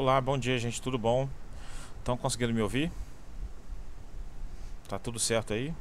Olá, bom dia, gente. Tudo bom? Estão conseguindo me ouvir? Tá tudo certo aí?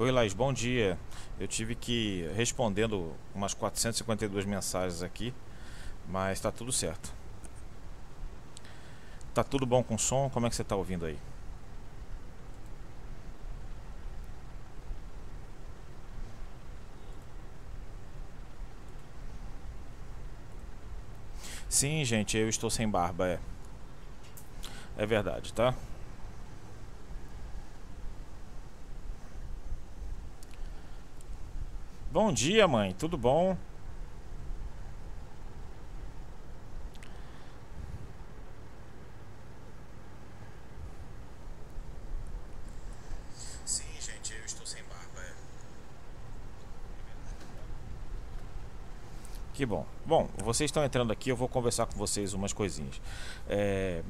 Oi, Laís, bom dia. Eu tive que ir respondendo umas 452 mensagens aqui, mas está tudo certo. Tá tudo bom com o som? Como é que você está ouvindo aí? Sim, gente, eu estou sem barba, é. É verdade, tá? Bom dia, mãe. Tudo bom? Sim, gente, eu estou sem barba. É. Que bom. Bom, vocês estão entrando aqui, eu vou conversar com vocês umas coisinhas. É,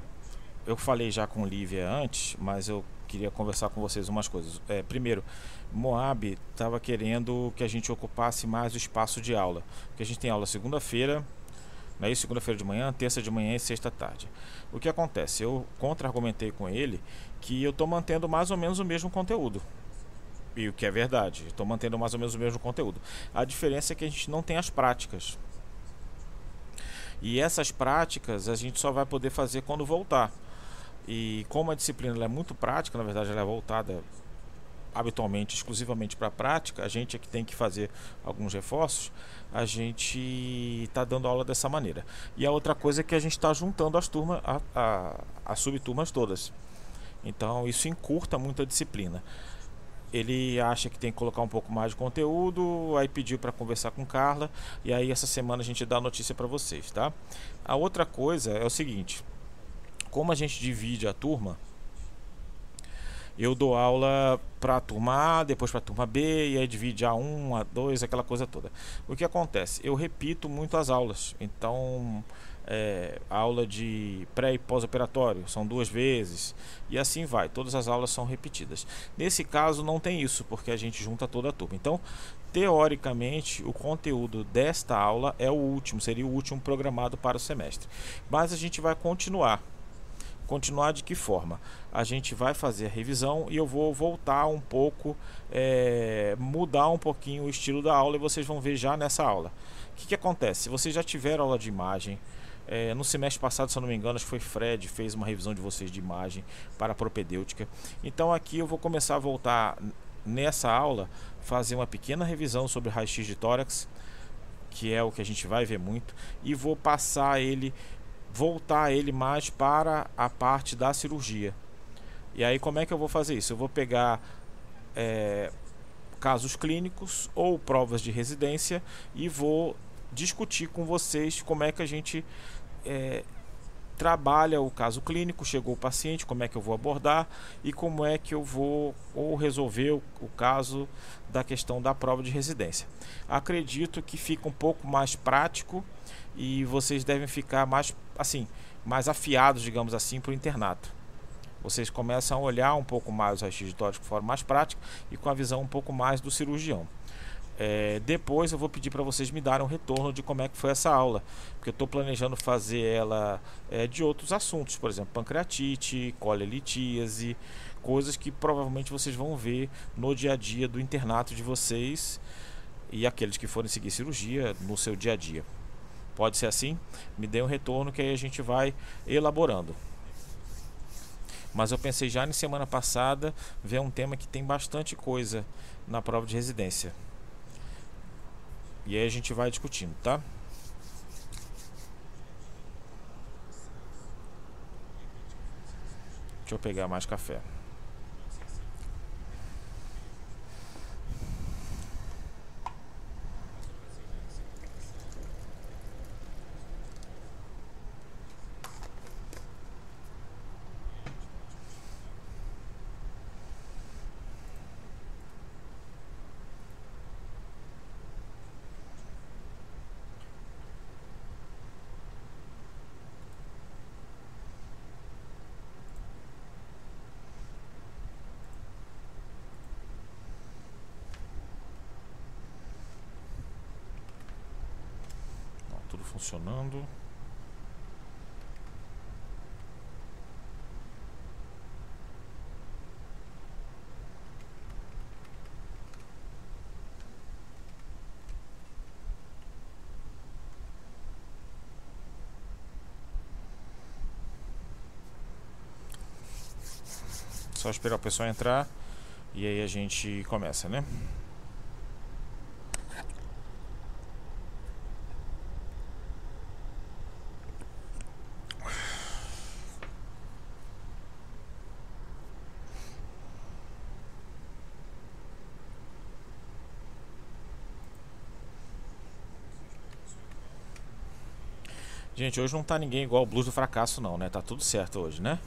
eu falei já com Lívia antes, mas eu queria conversar com vocês umas coisas. É, primeiro, Moab estava querendo que a gente ocupasse mais o espaço de aula, porque a gente tem aula segunda-feira, não é isso? Segunda-feira de manhã, terça de manhã e sexta tarde. O que acontece? Eu contra-argumentei com ele que eu estou mantendo mais ou menos o mesmo conteúdo. E o que é verdade, estou mantendo mais ou menos o mesmo conteúdo. A diferença é que a gente não tem as práticas. E essas práticas a gente só vai poder fazer quando voltar. E como a disciplina é muito prática, na verdade ela é voltada habitualmente exclusivamente para a prática, a gente é que tem que fazer alguns reforços, a gente está dando aula dessa maneira. E a outra coisa é que a gente está juntando as turmas, a, a, as subturmas todas. Então isso encurta muito a disciplina. ele acha que tem que colocar um pouco mais de conteúdo, aí pediu para conversar com Carla e aí essa semana a gente dá a notícia para vocês, tá? A outra coisa é o seguinte, como a gente divide a turma, eu dou aula para a turma A, depois para a turma B, e aí divide A1, A2, aquela coisa toda. O que acontece? Eu repito muito as aulas, então é, aula de pré e pós-operatório são duas vezes, e assim vai, todas as aulas são repetidas. Nesse caso não tem isso, porque a gente junta toda a turma. Então, teoricamente, o conteúdo desta aula é o último, seria o último programado para o semestre. Mas a gente vai continuar Continuar de que forma? A gente vai fazer a revisão e eu vou voltar um pouco, é, mudar um pouquinho o estilo da aula e vocês vão ver já nessa aula. O que, que acontece? Se vocês já tiveram aula de imagem, é, no semestre passado, se eu não me engano, acho que foi Fred fez uma revisão de vocês de imagem para a propedêutica. Então aqui eu vou começar a voltar nessa aula, fazer uma pequena revisão sobre raio-x de tórax, que é o que a gente vai ver muito, e vou passar ele voltar ele mais para a parte da cirurgia. E aí como é que eu vou fazer isso? Eu vou pegar é, casos clínicos ou provas de residência e vou discutir com vocês como é que a gente é, trabalha o caso clínico, chegou o paciente, como é que eu vou abordar e como é que eu vou ou resolver o, o caso da questão da prova de residência. Acredito que fica um pouco mais prático e vocês devem ficar mais assim, mais afiados, digamos assim, para o internato. Vocês começam a olhar um pouco mais os de tórax de forma mais prática e com a visão um pouco mais do cirurgião. É, depois eu vou pedir para vocês me darem um retorno de como é que foi essa aula, porque eu estou planejando fazer ela é, de outros assuntos, por exemplo, pancreatite, colelitíase, coisas que provavelmente vocês vão ver no dia a dia do internato de vocês e aqueles que forem seguir cirurgia no seu dia a dia. Pode ser assim? Me dê um retorno que aí a gente vai elaborando. Mas eu pensei já na semana passada ver um tema que tem bastante coisa na prova de residência. E aí a gente vai discutindo, tá? Deixa eu pegar mais café. Funcionando. Só esperar o pessoal entrar e aí a gente começa, né? Gente, hoje não tá ninguém igual o Blues do Fracasso não, né? Tá tudo certo hoje, né?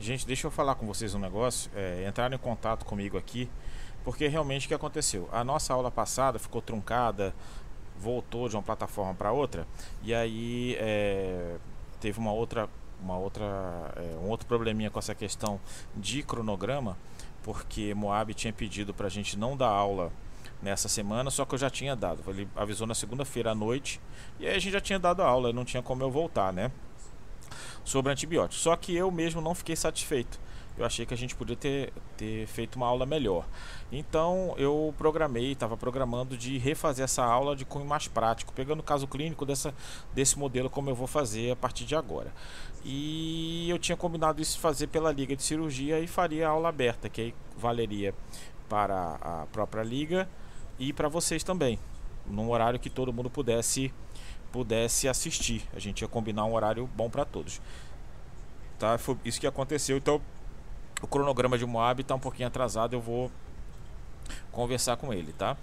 Gente, deixa eu falar com vocês um negócio. É, entraram em contato comigo aqui, porque realmente o que aconteceu? A nossa aula passada ficou truncada, voltou de uma plataforma para outra, e aí é, teve uma outra, uma outra, é, um outro probleminha com essa questão de cronograma, porque Moab tinha pedido para a gente não dar aula nessa semana, só que eu já tinha dado. Ele avisou na segunda-feira à noite, e aí a gente já tinha dado a aula, não tinha como eu voltar, né? Sobre antibióticos. Só que eu mesmo não fiquei satisfeito. Eu achei que a gente podia ter, ter feito uma aula melhor. Então eu programei, estava programando de refazer essa aula de cunho mais prático, pegando o caso clínico dessa, desse modelo como eu vou fazer a partir de agora. E eu tinha combinado isso fazer pela liga de cirurgia e faria a aula aberta, que aí valeria para a própria liga e para vocês também, num horário que todo mundo pudesse pudesse assistir. A gente ia combinar um horário bom para todos. Tá? Foi isso que aconteceu. Então, o cronograma de Moab está um pouquinho atrasado. Eu vou conversar com ele, tá?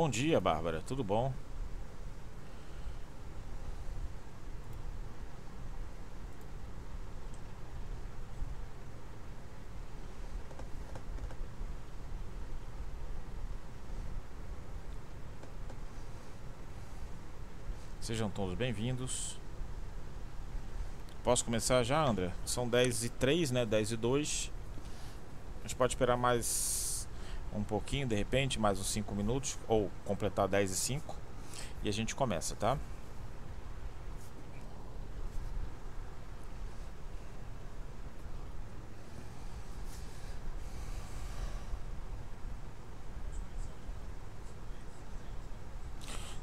Bom dia, Bárbara. Tudo bom? Sejam todos bem-vindos. Posso começar já, André? São 10 e 3, né? 10 e 2. A gente pode esperar mais um pouquinho, de repente, mais uns 5 minutos, ou completar 10 e 5, e a gente começa, tá?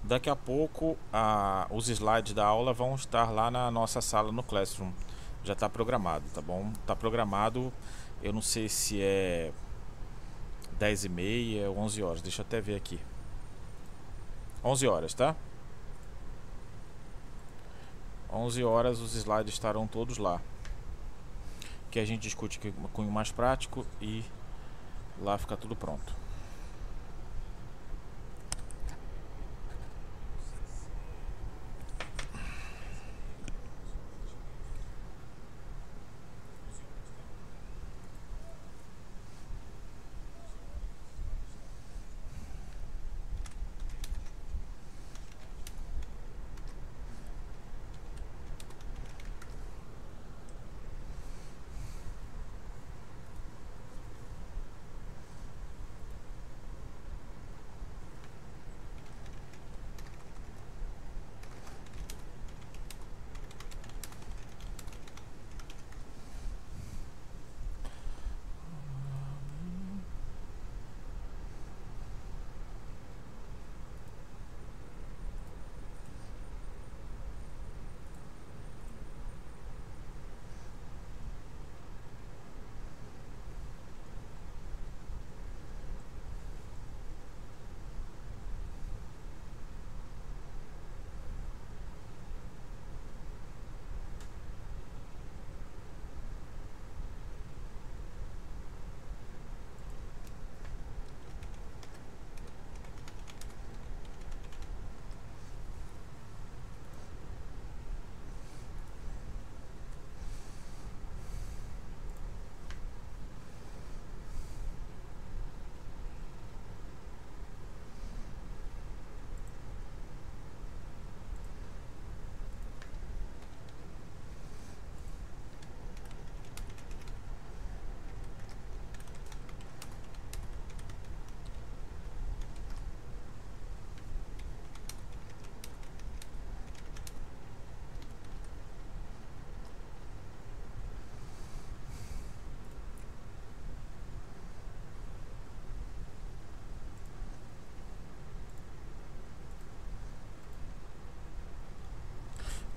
Daqui a pouco a, os slides da aula vão estar lá na nossa sala no Classroom. Já está programado, tá bom? Está programado. Eu não sei se é 10 e meia, 11 horas. Deixa eu até ver aqui. 11 horas, tá? 11 horas os slides estarão todos lá. Que a gente discute com o mais prático e lá fica tudo pronto.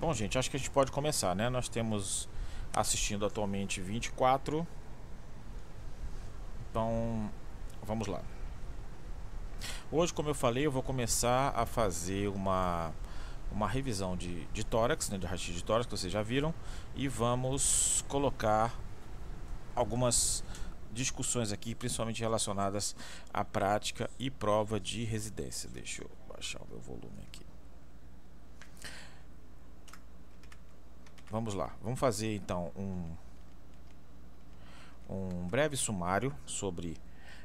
Bom, gente, acho que a gente pode começar, né? Nós temos assistindo atualmente 24. Então, vamos lá. Hoje, como eu falei, eu vou começar a fazer uma, uma revisão de, de tórax, né, de raio de tórax, que vocês já viram, e vamos colocar algumas discussões aqui, principalmente relacionadas à prática e prova de residência. Deixa eu baixar o meu volume aqui. Vamos lá, vamos fazer então um, um breve sumário sobre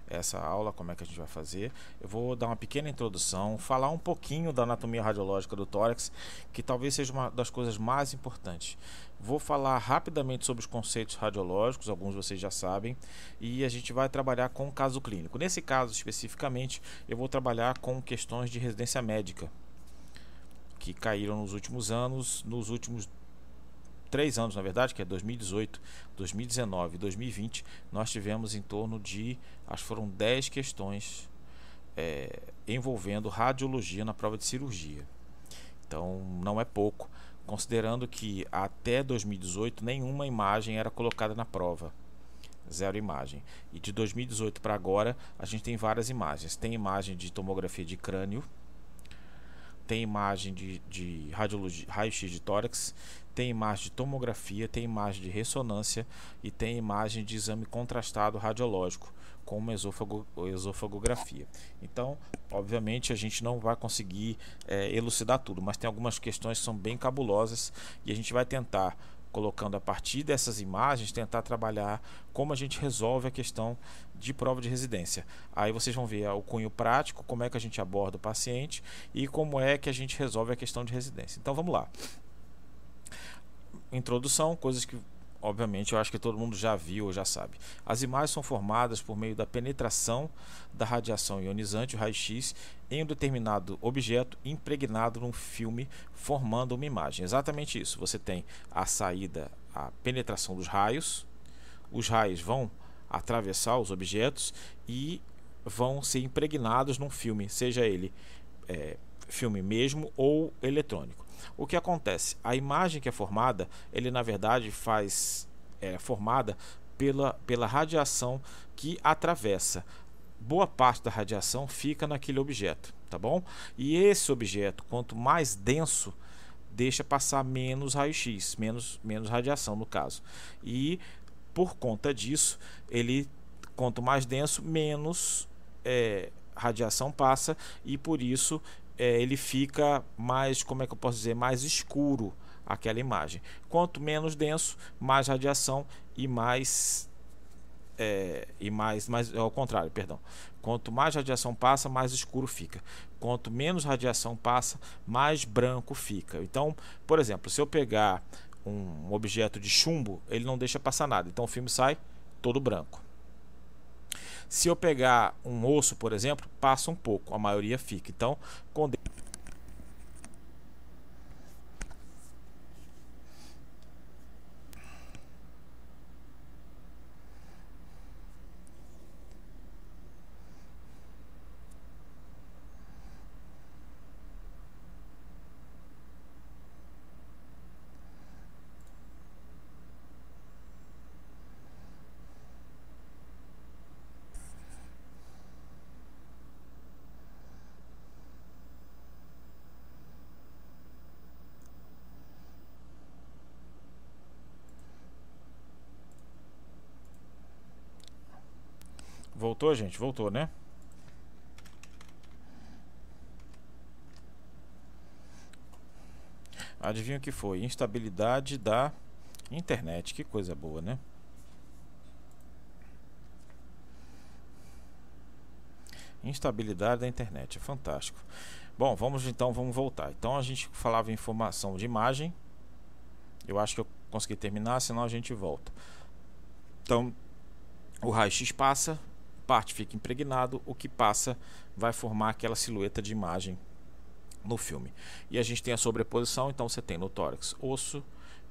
essa aula, como é que a gente vai fazer. Eu vou dar uma pequena introdução, falar um pouquinho da anatomia radiológica do tórax, que talvez seja uma das coisas mais importantes. Vou falar rapidamente sobre os conceitos radiológicos, alguns vocês já sabem, e a gente vai trabalhar com o caso clínico. Nesse caso especificamente, eu vou trabalhar com questões de residência médica que caíram nos últimos anos, nos últimos três anos, na verdade, que é 2018, 2019 e 2020, nós tivemos em torno de, acho que foram 10 questões é, envolvendo radiologia na prova de cirurgia. Então, não é pouco, considerando que até 2018 nenhuma imagem era colocada na prova. Zero imagem. E de 2018 para agora, a gente tem várias imagens. Tem imagem de tomografia de crânio, tem imagem de, de raio-x de tórax, tem imagem de tomografia, tem imagem de ressonância e tem imagem de exame contrastado radiológico, como esôfago, esofagografia. Então, obviamente, a gente não vai conseguir é, elucidar tudo, mas tem algumas questões que são bem cabulosas e a gente vai tentar colocando a partir dessas imagens, tentar trabalhar como a gente resolve a questão de prova de residência. Aí vocês vão ver o cunho prático, como é que a gente aborda o paciente e como é que a gente resolve a questão de residência. Então vamos lá introdução, coisas que obviamente eu acho que todo mundo já viu ou já sabe. As imagens são formadas por meio da penetração da radiação ionizante, o raio-x, em um determinado objeto impregnado num filme, formando uma imagem. Exatamente isso. Você tem a saída, a penetração dos raios, os raios vão atravessar os objetos e vão ser impregnados num filme, seja ele é, filme mesmo ou eletrônico. O que acontece? A imagem que é formada, ele na verdade faz é formada pela, pela radiação que atravessa. Boa parte da radiação fica naquele objeto, tá bom? E esse objeto, quanto mais denso, deixa passar menos raio-x, menos, menos radiação no caso. E por conta disso, ele quanto mais denso, menos é, radiação passa e por isso é, ele fica mais, como é que eu posso dizer, mais escuro aquela imagem. Quanto menos denso, mais radiação e mais é, e mais, mais ao contrário, perdão. Quanto mais radiação passa, mais escuro fica. Quanto menos radiação passa, mais branco fica. Então, por exemplo, se eu pegar um objeto de chumbo, ele não deixa passar nada. Então o filme sai todo branco. Se eu pegar um osso, por exemplo, passa um pouco, a maioria fica. Então, com Voltou, gente? Voltou, né? Adivinha o que foi? Instabilidade da internet. Que coisa boa, né? Instabilidade da internet. É fantástico. Bom, vamos então, vamos voltar. Então a gente falava informação de imagem. Eu acho que eu consegui terminar, senão a gente volta. Então, o raio-x passa, parte fica impregnado, o que passa vai formar aquela silhueta de imagem no filme. E a gente tem a sobreposição, então você tem no tórax osso,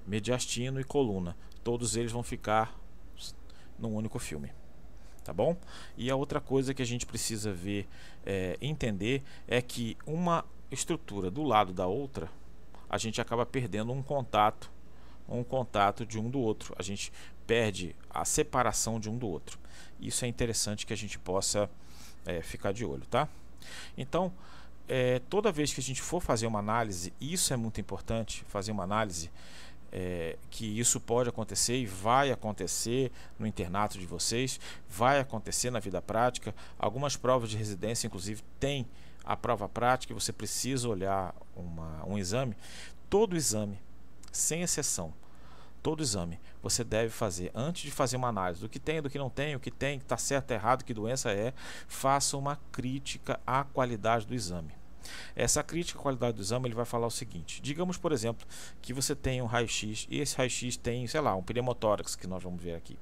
mediastino e coluna. Todos eles vão ficar num único filme. Tá bom? E a outra coisa que a gente precisa ver, é, entender, é que uma estrutura do lado da outra, a gente acaba perdendo um contato, um contato de um do outro. A gente perde a separação de um do outro. Isso é interessante que a gente possa é, ficar de olho, tá? Então, é, toda vez que a gente for fazer uma análise, isso é muito importante, fazer uma análise, é, que isso pode acontecer e vai acontecer no internato de vocês, vai acontecer na vida prática. Algumas provas de residência, inclusive, têm a prova prática e você precisa olhar uma, um exame. Todo exame, sem exceção, todo exame você deve fazer antes de fazer uma análise do que tem, do que não tem, o que tem, que está certo, errado, que doença é, faça uma crítica à qualidade do exame. Essa crítica à qualidade do exame ele vai falar o seguinte: digamos, por exemplo, que você tem um raio-x e esse raio-x tem, sei lá, um pneumotórax que nós vamos ver aqui.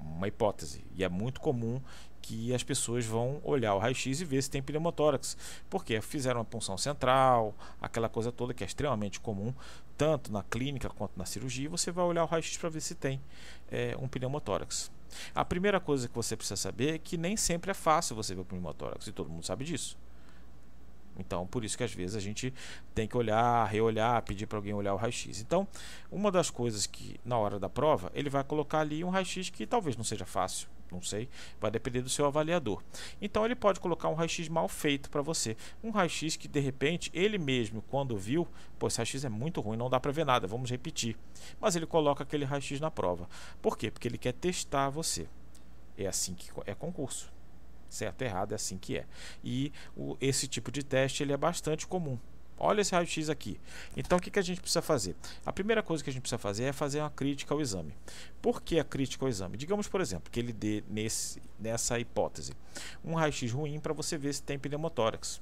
Uma hipótese. E é muito comum que as pessoas vão olhar o raio-x e ver se tem pneumotórax, porque fizeram uma punção central, aquela coisa toda que é extremamente comum, tanto na clínica quanto na cirurgia, você vai olhar o raio-x para ver se tem é, um pneumotórax. A primeira coisa que você precisa saber é que nem sempre é fácil você ver o pneumotórax, e todo mundo sabe disso. Então, por isso que às vezes a gente tem que olhar, reolhar, pedir para alguém olhar o raio-x. Então, uma das coisas que na hora da prova, ele vai colocar ali um raio-x que talvez não seja fácil, não sei, vai depender do seu avaliador. Então, ele pode colocar um raio-x mal feito para você. Um raio-x que de repente ele mesmo, quando viu, pô, esse raio-x é muito ruim, não dá para ver nada, vamos repetir. Mas ele coloca aquele raio-x na prova. Por quê? Porque ele quer testar você. É assim que é concurso certo errado é assim que é e o, esse tipo de teste ele é bastante comum olha esse raio-x aqui então o que, que a gente precisa fazer a primeira coisa que a gente precisa fazer é fazer uma crítica ao exame por que a crítica ao exame digamos por exemplo que ele dê nesse, nessa hipótese um raio-x ruim para você ver se tem pneumotórax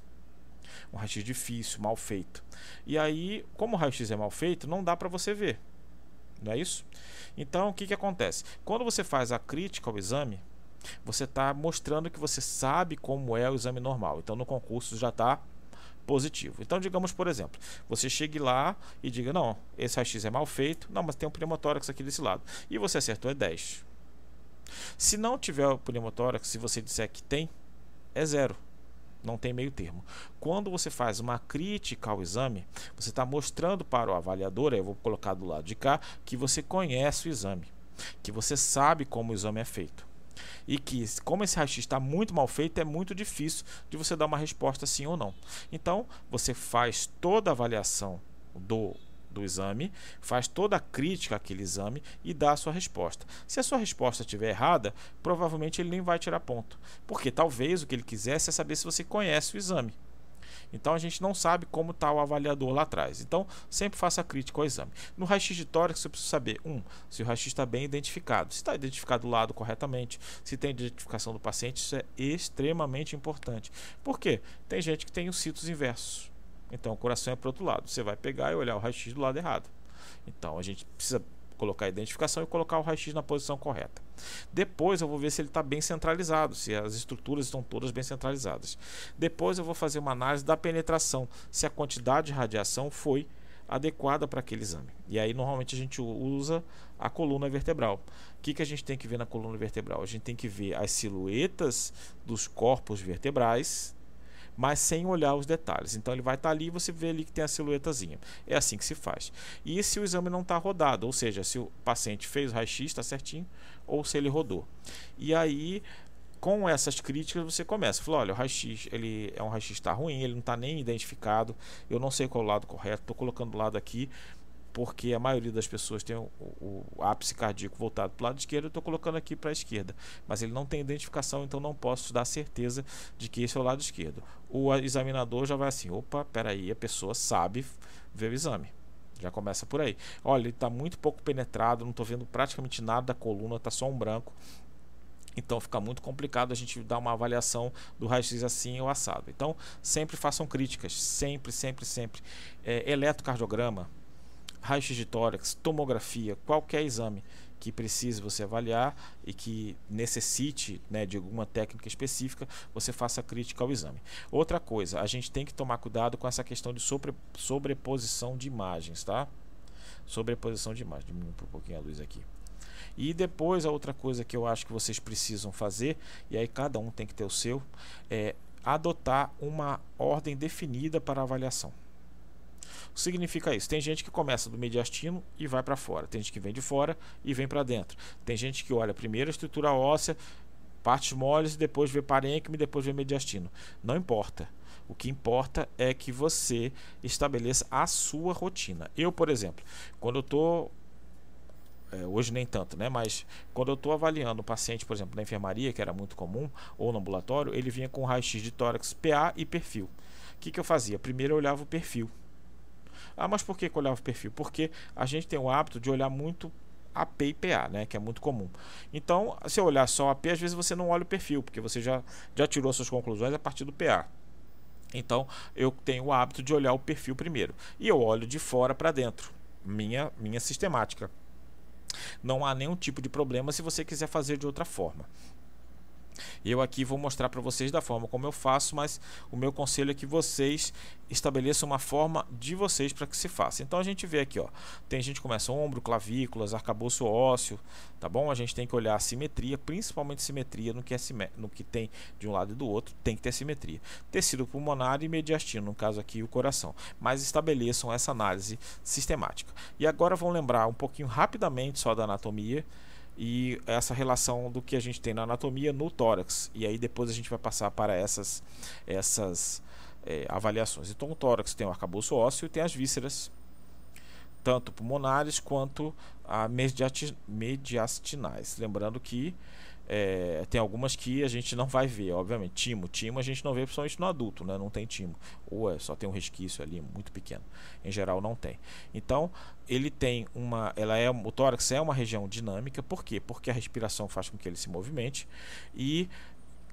um raio-x difícil, mal feito. E aí, como o raio-x é mal feito, não dá para você ver. Não é isso? Então, o que, que acontece? Quando você faz a crítica ao exame, você está mostrando que você sabe como é o exame normal. Então, no concurso já está positivo. Então, digamos, por exemplo, você chegue lá e diga: Não, esse raio-x é mal feito, não, mas tem um pneumotórax aqui desse lado. E você acertou, é 10. Se não tiver o pneumotórax, se você disser que tem, é zero. Não tem meio termo. Quando você faz uma crítica ao exame, você está mostrando para o avaliador, eu vou colocar do lado de cá, que você conhece o exame, que você sabe como o exame é feito e que, como esse raio-x está muito mal feito, é muito difícil de você dar uma resposta sim ou não. Então, você faz toda a avaliação do do exame, faz toda a crítica àquele exame e dá a sua resposta. Se a sua resposta estiver errada, provavelmente ele nem vai tirar ponto, porque talvez o que ele quisesse é saber se você conhece o exame. Então a gente não sabe como está o avaliador lá atrás. Então sempre faça crítica ao exame. No raio-x de tórax você precisa saber, um, se o raio-x está bem identificado, se está identificado do lado corretamente, se tem identificação do paciente, isso é extremamente importante. Por quê? Tem gente que tem os citos inversos. Então o coração é para o outro lado. Você vai pegar e olhar o raio-x do lado errado. Então a gente precisa colocar a identificação e colocar o raio-x na posição correta. Depois eu vou ver se ele está bem centralizado, se as estruturas estão todas bem centralizadas. Depois eu vou fazer uma análise da penetração, se a quantidade de radiação foi adequada para aquele exame. E aí normalmente a gente usa a coluna vertebral. O que, que a gente tem que ver na coluna vertebral? A gente tem que ver as silhuetas dos corpos vertebrais mas sem olhar os detalhes. Então ele vai estar tá ali e você vê ali que tem a silhuetazinha. É assim que se faz. E se o exame não está rodado, ou seja, se o paciente fez o raio-x, está certinho, ou se ele rodou. E aí com essas críticas você começa, fala, olha, o raio-x, ele é um raio-x está ruim, ele não está nem identificado, eu não sei qual é o lado correto, estou colocando o lado aqui, porque a maioria das pessoas tem o, o, o ápice cardíaco voltado para o lado esquerdo, eu estou colocando aqui para a esquerda, mas ele não tem identificação, então não posso dar certeza de que esse é o lado esquerdo. O examinador já vai assim, opa, peraí, a pessoa sabe ver o exame. Já começa por aí. Olha, ele está muito pouco penetrado, não estou vendo praticamente nada da coluna, está só um branco. Então fica muito complicado a gente dar uma avaliação do raio-x assim ou assado. Então sempre façam críticas, sempre, sempre, sempre. É, eletrocardiograma, raio-x de tórax, tomografia, qualquer exame que precise você avaliar e que necessite né, de alguma técnica específica, você faça crítica ao exame. Outra coisa, a gente tem que tomar cuidado com essa questão de sobre, sobreposição de imagens, tá? Sobreposição de imagens. Diminui um pouquinho a luz aqui. E depois a outra coisa que eu acho que vocês precisam fazer, e aí cada um tem que ter o seu, é adotar uma ordem definida para a avaliação. Significa isso. Tem gente que começa do mediastino e vai para fora. Tem gente que vem de fora e vem para dentro. Tem gente que olha primeiro a estrutura óssea, partes moles, depois vê parênquima e depois vê mediastino. Não importa. O que importa é que você estabeleça a sua rotina. Eu, por exemplo, quando eu estou é, hoje nem tanto, né? Mas quando eu estou avaliando um paciente, por exemplo, na enfermaria, que era muito comum, ou no ambulatório, ele vinha com raio-x de tórax, PA e perfil. O que, que eu fazia? Primeiro eu olhava o perfil. Ah, mas por que, que olhava o perfil? Porque a gente tem o hábito de olhar muito AP e PA, né, que é muito comum. Então, se eu olhar só AP, às vezes você não olha o perfil, porque você já, já tirou suas conclusões a partir do PA. Então, eu tenho o hábito de olhar o perfil primeiro. E eu olho de fora para dentro. Minha, minha sistemática. Não há nenhum tipo de problema se você quiser fazer de outra forma. Eu aqui vou mostrar para vocês da forma como eu faço, mas o meu conselho é que vocês estabeleçam uma forma de vocês para que se faça. Então a gente vê aqui, ó, tem gente que começa ombro, clavículas, arcabouço ósseo, tá bom? A gente tem que olhar a simetria, principalmente simetria no que, é no que tem de um lado e do outro, tem que ter simetria. Tecido pulmonar e mediastino, no caso aqui o coração. Mas estabeleçam essa análise sistemática. E agora vão lembrar um pouquinho rapidamente só da anatomia e essa relação do que a gente tem na anatomia no tórax. E aí depois a gente vai passar para essas, essas é, avaliações. Então o tórax tem o arcabouço ósseo e tem as vísceras, tanto pulmonares quanto a mediastinais. Lembrando que é, tem algumas que a gente não vai ver, obviamente. Timo, timo a gente não vê principalmente no adulto, né? Não tem timo. Ou é, só tem um resquício ali, muito pequeno. Em geral não tem. Então, ele tem uma. Ela é, o tórax é uma região dinâmica, por quê? Porque a respiração faz com que ele se movimente. E,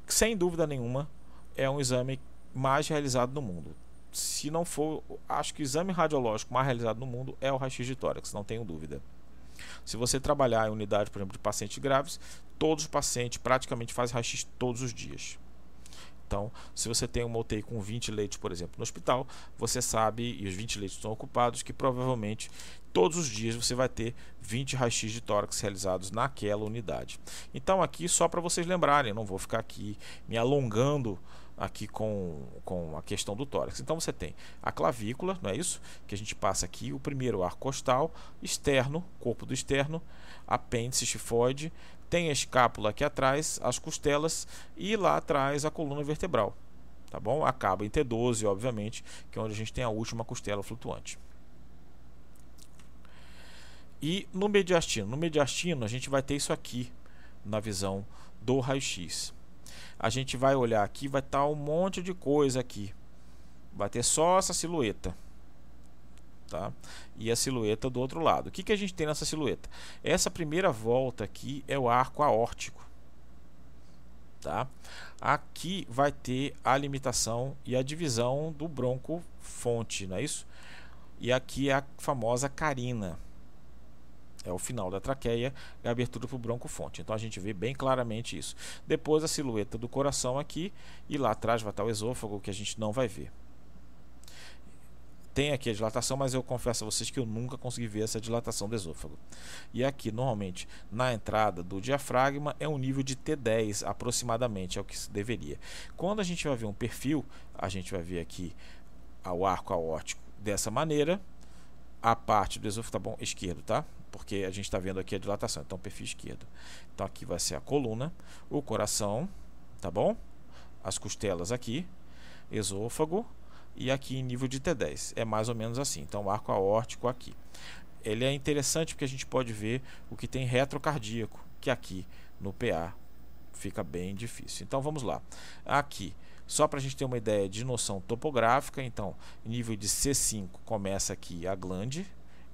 sem dúvida nenhuma, é um exame mais realizado no mundo. Se não for, acho que o exame radiológico mais realizado no mundo é o raio-x de tórax, não tenho dúvida. Se você trabalhar em unidade, por exemplo, de pacientes graves, todos os pacientes praticamente fazem raio-x todos os dias. Então, se você tem uma UTI com 20 leitos, por exemplo, no hospital, você sabe, e os 20 leitos estão ocupados, que provavelmente todos os dias você vai ter 20 raios-x de tórax realizados naquela unidade. Então, aqui só para vocês lembrarem, não vou ficar aqui me alongando aqui com, com a questão do tórax. Então você tem a clavícula, não é isso? Que a gente passa aqui o primeiro arco costal, externo, corpo do externo, apêndice tifoide, tem a escápula aqui atrás, as costelas e lá atrás a coluna vertebral. Tá bom? Acaba em T12, obviamente, que é onde a gente tem a última costela flutuante. E no mediastino, no mediastino a gente vai ter isso aqui na visão do raio-x a gente vai olhar aqui, vai estar tá um monte de coisa aqui. Vai ter só essa silhueta. Tá? E a silhueta do outro lado. O que, que a gente tem nessa silhueta? Essa primeira volta aqui é o arco aórtico. Tá? Aqui vai ter a limitação e a divisão do bronco fonte, não é isso? E aqui é a famosa carina é o final da traqueia e a abertura para o bronco-fonte. Então a gente vê bem claramente isso. Depois a silhueta do coração aqui e lá atrás vai estar o esôfago que a gente não vai ver. Tem aqui a dilatação, mas eu confesso a vocês que eu nunca consegui ver essa dilatação do esôfago. E aqui, normalmente, na entrada do diafragma é um nível de T10 aproximadamente, é o que deveria. Quando a gente vai ver um perfil, a gente vai ver aqui o arco aórtico dessa maneira, a parte do esôfago tá bom esquerdo, tá? Porque a gente está vendo aqui a dilatação, então perfil esquerdo. Então aqui vai ser a coluna, o coração, tá bom? As costelas aqui, esôfago e aqui em nível de T10. É mais ou menos assim. Então o arco aórtico aqui. Ele é interessante porque a gente pode ver o que tem retrocardíaco, que aqui no PA fica bem difícil. Então vamos lá. Aqui, só para a gente ter uma ideia de noção topográfica, então nível de C5 começa aqui a glande,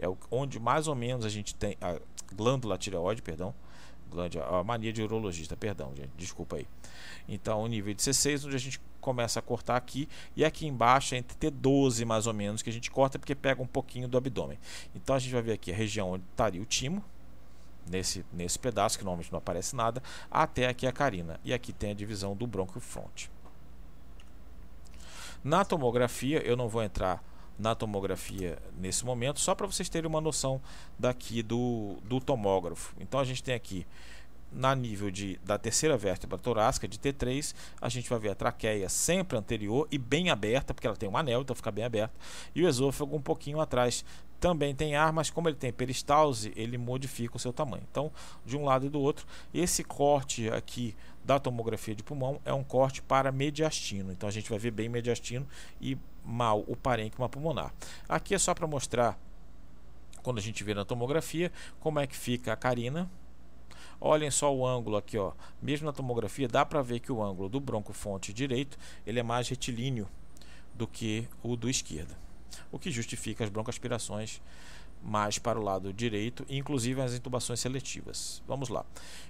é onde mais ou menos a gente tem a glândula tireoide, perdão, glândula, a mania de urologista, perdão, gente, desculpa aí. Então, o nível de C6, onde a gente começa a cortar aqui, e aqui embaixo é entre T12 mais ou menos, que a gente corta porque pega um pouquinho do abdômen. Então, a gente vai ver aqui a região onde estaria o timo, nesse, nesse pedaço, que normalmente não aparece nada, até aqui a carina. E aqui tem a divisão do fronte. Na tomografia, eu não vou entrar na tomografia nesse momento, só para vocês terem uma noção daqui do, do tomógrafo. Então a gente tem aqui na nível de, da terceira vértebra torácica, de T3, a gente vai ver a traqueia sempre anterior e bem aberta, porque ela tem um anel, então fica bem aberta, e o esôfago um pouquinho atrás. Também tem ar, mas como ele tem peristalse, ele modifica o seu tamanho. Então, de um lado e do outro, esse corte aqui da tomografia de pulmão é um corte para mediastino. Então, a gente vai ver bem mediastino e mal o parênquima pulmonar. Aqui é só para mostrar, quando a gente vê na tomografia, como é que fica a carina, Olhem só o ângulo aqui, ó. Mesmo na tomografia dá para ver que o ângulo do broncofonte direito ele é mais retilíneo do que o do esquerdo, o que justifica as broncoaspirações mais para o lado direito, inclusive as intubações seletivas. Vamos lá.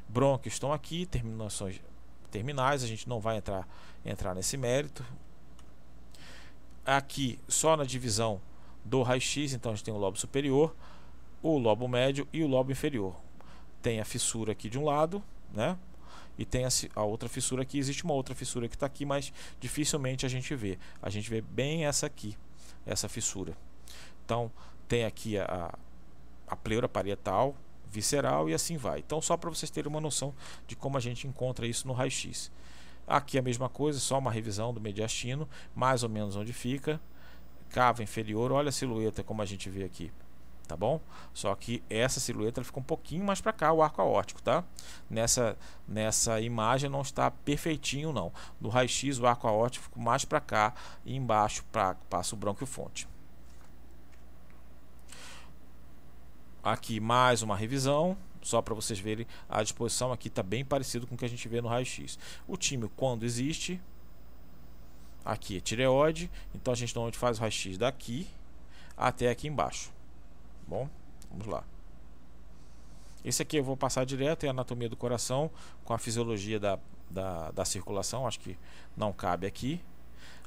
Brônquios estão aqui, terminações terminais, a gente não vai entrar entrar nesse mérito. Aqui só na divisão do raio-x, então a gente tem o lobo superior, o lobo médio e o lobo inferior tem a fissura aqui de um lado, né? E tem a, a outra fissura aqui. Existe uma outra fissura que está aqui, mas dificilmente a gente vê. A gente vê bem essa aqui, essa fissura. Então, tem aqui a, a pleura parietal, visceral e assim vai. Então, só para vocês terem uma noção de como a gente encontra isso no raio-x. Aqui a mesma coisa, só uma revisão do mediastino, mais ou menos onde fica. Cava inferior, olha a silhueta como a gente vê aqui tá bom? Só que essa silhueta fica um pouquinho mais para cá, o arco aórtico, tá? Nessa, nessa imagem não está perfeitinho não. No raio-x o arco aórtico mais para cá e embaixo pra, passa o bronquiofonte. Aqui mais uma revisão, só para vocês verem a disposição aqui está bem parecido com o que a gente vê no raio-x. O time quando existe, aqui é tireoide, então a gente normalmente faz o raio-x daqui até aqui embaixo. Bom, vamos lá. Esse aqui eu vou passar direto, é a anatomia do coração com a fisiologia da, da, da circulação, acho que não cabe aqui.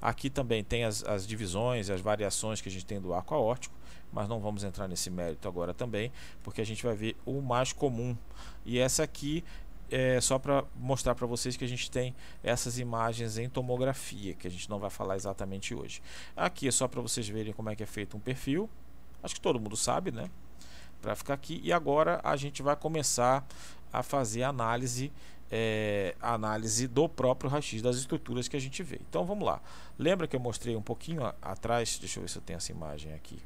Aqui também tem as, as divisões, as variações que a gente tem do arco aórtico, mas não vamos entrar nesse mérito agora também, porque a gente vai ver o mais comum. E essa aqui é só para mostrar para vocês que a gente tem essas imagens em tomografia, que a gente não vai falar exatamente hoje. Aqui é só para vocês verem como é que é feito um perfil. Acho que todo mundo sabe, né? Para ficar aqui. E agora a gente vai começar a fazer análise, é, a análise do próprio raio-x das estruturas que a gente vê. Então vamos lá. Lembra que eu mostrei um pouquinho atrás? Deixa eu ver se eu tenho essa imagem aqui.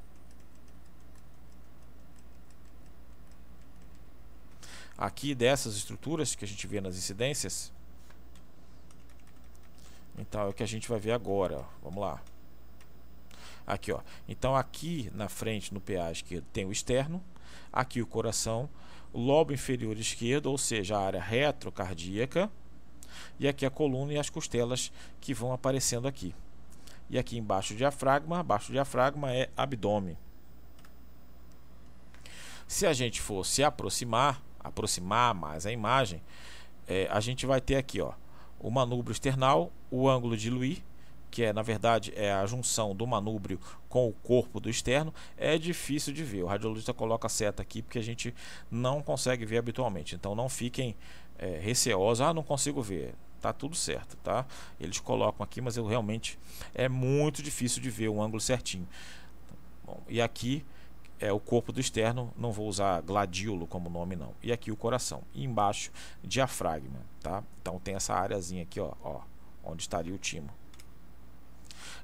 Aqui dessas estruturas que a gente vê nas incidências. Então é o que a gente vai ver agora. Vamos lá. Aqui, ó. Então aqui na frente no PA esquerdo tem o externo, aqui o coração, o lobo inferior esquerdo, ou seja, a área retrocardíaca, e aqui a coluna e as costelas que vão aparecendo aqui. E aqui embaixo o diafragma, abaixo do diafragma é abdômen. Se a gente for se aproximar, aproximar mais a imagem, é, a gente vai ter aqui ó, o manubro external, o ângulo de Louis, que é na verdade é a junção do manúbrio com o corpo do externo, é difícil de ver. O radiologista coloca a seta aqui porque a gente não consegue ver habitualmente. Então não fiquem é, receosos, ah, não consigo ver. Tá tudo certo, tá? Eles colocam aqui, mas eu realmente é muito difícil de ver o ângulo certinho. Bom, e aqui é o corpo do externo, não vou usar gladíolo como nome não. E aqui o coração. E embaixo, diafragma, tá? Então tem essa áreazinha aqui, ó, ó onde estaria o timo.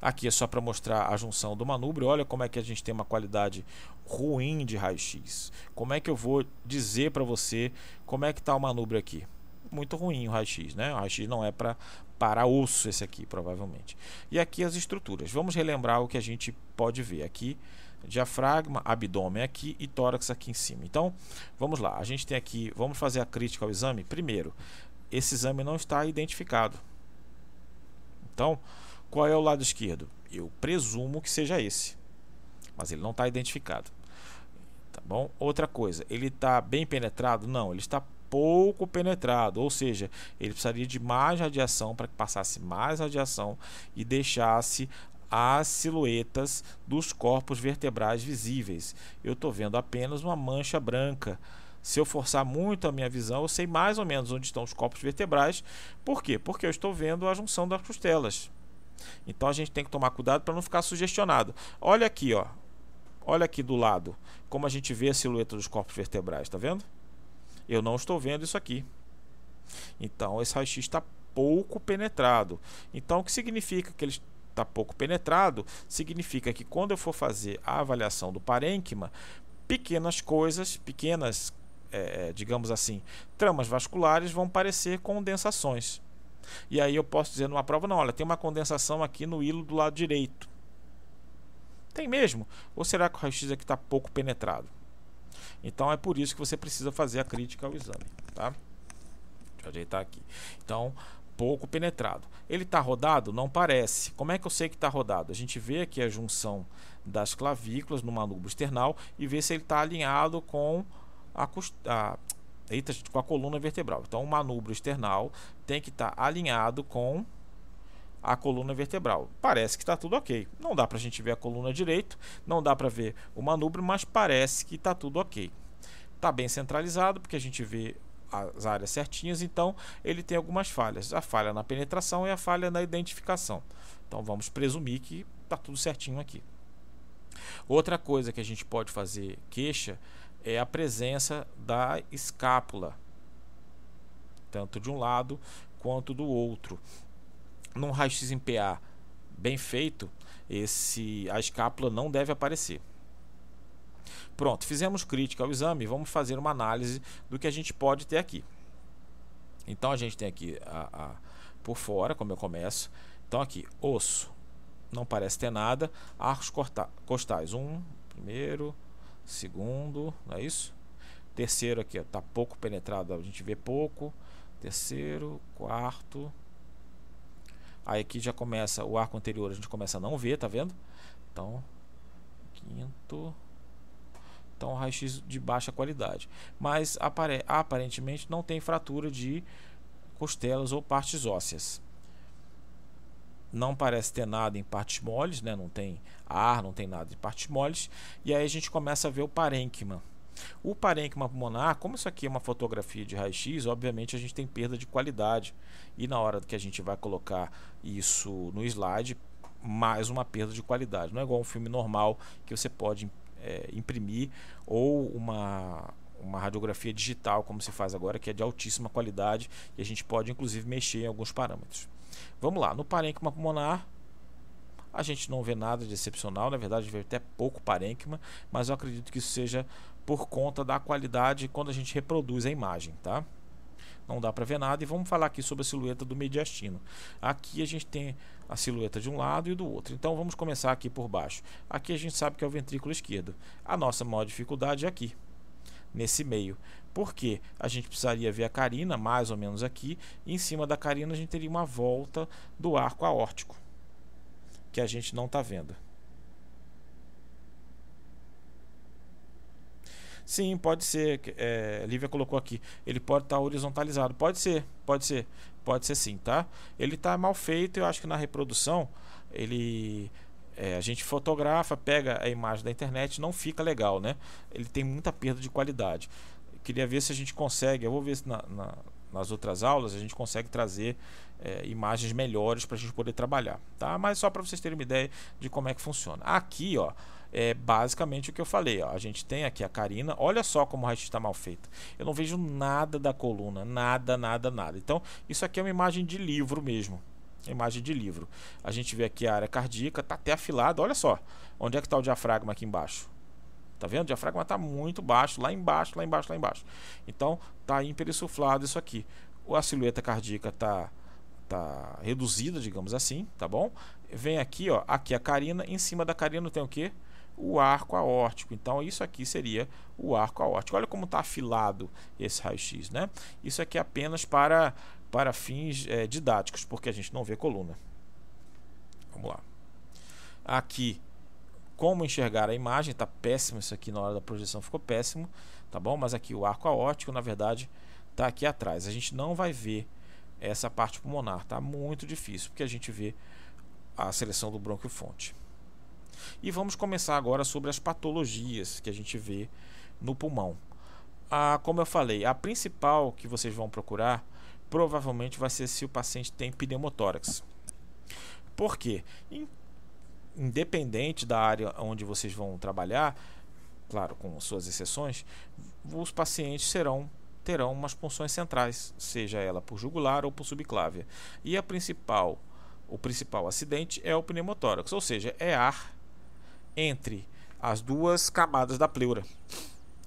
Aqui é só para mostrar a junção do manubrio. Olha como é que a gente tem uma qualidade ruim de raio-x. Como é que eu vou dizer para você como é que está o manubrio aqui? Muito ruim o raio-x, né? O raio-x não é para para osso esse aqui, provavelmente. E aqui as estruturas. Vamos relembrar o que a gente pode ver aqui diafragma, abdômen aqui e tórax aqui em cima. Então, vamos lá. A gente tem aqui, vamos fazer a crítica ao exame. Primeiro, esse exame não está identificado. Então, qual é o lado esquerdo? Eu presumo que seja esse, mas ele não está identificado. Tá bom? Outra coisa, ele está bem penetrado? Não, ele está pouco penetrado, ou seja, ele precisaria de mais radiação para que passasse mais radiação e deixasse as silhuetas dos corpos vertebrais visíveis. Eu estou vendo apenas uma mancha branca. Se eu forçar muito a minha visão, eu sei mais ou menos onde estão os corpos vertebrais. Por quê? Porque eu estou vendo a junção das costelas. Então a gente tem que tomar cuidado para não ficar sugestionado. Olha aqui, ó. Olha aqui do lado, como a gente vê a silhueta dos corpos vertebrais, tá vendo? Eu não estou vendo isso aqui. Então, esse raio-x está pouco penetrado. Então, o que significa que ele está pouco penetrado? Significa que quando eu for fazer a avaliação do parênquima, pequenas coisas, pequenas, é, digamos assim, tramas vasculares vão parecer condensações. E aí eu posso dizer numa prova, não, olha, tem uma condensação aqui no hilo do lado direito. Tem mesmo? Ou será que o raio-x aqui está pouco penetrado? Então é por isso que você precisa fazer a crítica ao exame. Tá? Deixa eu ajeitar aqui. Então, pouco penetrado. Ele está rodado? Não parece. Como é que eu sei que está rodado? A gente vê aqui a junção das clavículas no manubro external e vê se ele está alinhado com a, a, eita, com a coluna vertebral. Então, o manubro external tem que estar tá alinhado com a coluna vertebral. Parece que está tudo ok. Não dá para a gente ver a coluna direito, não dá para ver o manubro, mas parece que está tudo ok. Está bem centralizado, porque a gente vê as áreas certinhas, então ele tem algumas falhas. A falha na penetração e a falha na identificação. Então vamos presumir que está tudo certinho aqui. Outra coisa que a gente pode fazer queixa é a presença da escápula, tanto de um lado quanto do outro num raio-x em PA bem feito, esse a escápula não deve aparecer. Pronto, fizemos crítica ao exame, vamos fazer uma análise do que a gente pode ter aqui. Então a gente tem aqui a, a, por fora, como eu começo. Então aqui, osso, não parece ter nada. Arcos costais, um, primeiro, segundo, não é isso? Terceiro aqui, está pouco penetrado, a gente vê pouco. Terceiro, quarto, Aí aqui já começa o arco anterior, a gente começa a não ver, tá vendo? Então, quinto. Então, raio-x de baixa qualidade. Mas apare aparentemente não tem fratura de costelas ou partes ósseas. Não parece ter nada em partes moles, né? não tem ar, não tem nada de partes moles. E aí a gente começa a ver o parênquima. O parênquima pulmonar, como isso aqui é uma fotografia de raio-x, obviamente a gente tem perda de qualidade. E na hora que a gente vai colocar isso no slide, mais uma perda de qualidade. Não é igual um filme normal que você pode é, imprimir ou uma, uma radiografia digital, como se faz agora, que é de altíssima qualidade e a gente pode inclusive mexer em alguns parâmetros. Vamos lá, no parênquima pulmonar, a gente não vê nada de excepcional, na verdade, vê até pouco parênquima, mas eu acredito que isso seja por conta da qualidade quando a gente reproduz a imagem, tá? Não dá para ver nada e vamos falar aqui sobre a silhueta do mediastino. Aqui a gente tem a silhueta de um lado e do outro. Então vamos começar aqui por baixo. Aqui a gente sabe que é o ventrículo esquerdo. A nossa maior dificuldade é aqui, nesse meio. Porque a gente precisaria ver a carina mais ou menos aqui, e em cima da carina a gente teria uma volta do arco aórtico, que a gente não está vendo. Sim, pode ser. É, Lívia colocou aqui. Ele pode estar tá horizontalizado. Pode ser, pode ser. Pode ser sim, tá? Ele está mal feito. Eu acho que na reprodução ele é, a gente fotografa, pega a imagem da internet, não fica legal, né? Ele tem muita perda de qualidade. Queria ver se a gente consegue. Eu vou ver se na, na, nas outras aulas a gente consegue trazer é, imagens melhores para a gente poder trabalhar, tá? Mas só para vocês terem uma ideia de como é que funciona. Aqui, ó é basicamente o que eu falei. Ó. A gente tem aqui a Karina. Olha só como o raio está mal feito. Eu não vejo nada da coluna. Nada, nada, nada. Então, isso aqui é uma imagem de livro mesmo. Imagem de livro. A gente vê aqui a área cardíaca. Está até afilado. Olha só. Onde é que está o diafragma aqui embaixo? Tá vendo? O diafragma está muito baixo. Lá embaixo, lá embaixo, lá embaixo. Então, está imperinsuflado isso aqui. A silhueta cardíaca está tá reduzida, digamos assim, tá bom? Vem aqui, ó, aqui a carina, em cima da carina tem o que? O arco aórtico. Então, isso aqui seria o arco aórtico. Olha como está afilado esse raio-x. Né? Isso aqui é apenas para, para fins é, didáticos, porque a gente não vê coluna. Vamos lá. Aqui, como enxergar a imagem, está péssimo isso aqui na hora da projeção, ficou péssimo, tá bom? Mas aqui o arco aórtico, na verdade, está aqui atrás. A gente não vai ver essa parte pulmonar, tá muito difícil, porque a gente vê a seleção do brônquio fonte. E vamos começar agora sobre as patologias que a gente vê no pulmão. Ah, como eu falei, a principal que vocês vão procurar provavelmente vai ser se o paciente tem pneumotórax. Por quê? Independente da área onde vocês vão trabalhar, claro, com suas exceções, os pacientes serão terão umas punções centrais, seja ela por jugular ou por subclávia. E a principal, o principal acidente é o pneumotórax, ou seja, é ar entre as duas camadas da pleura.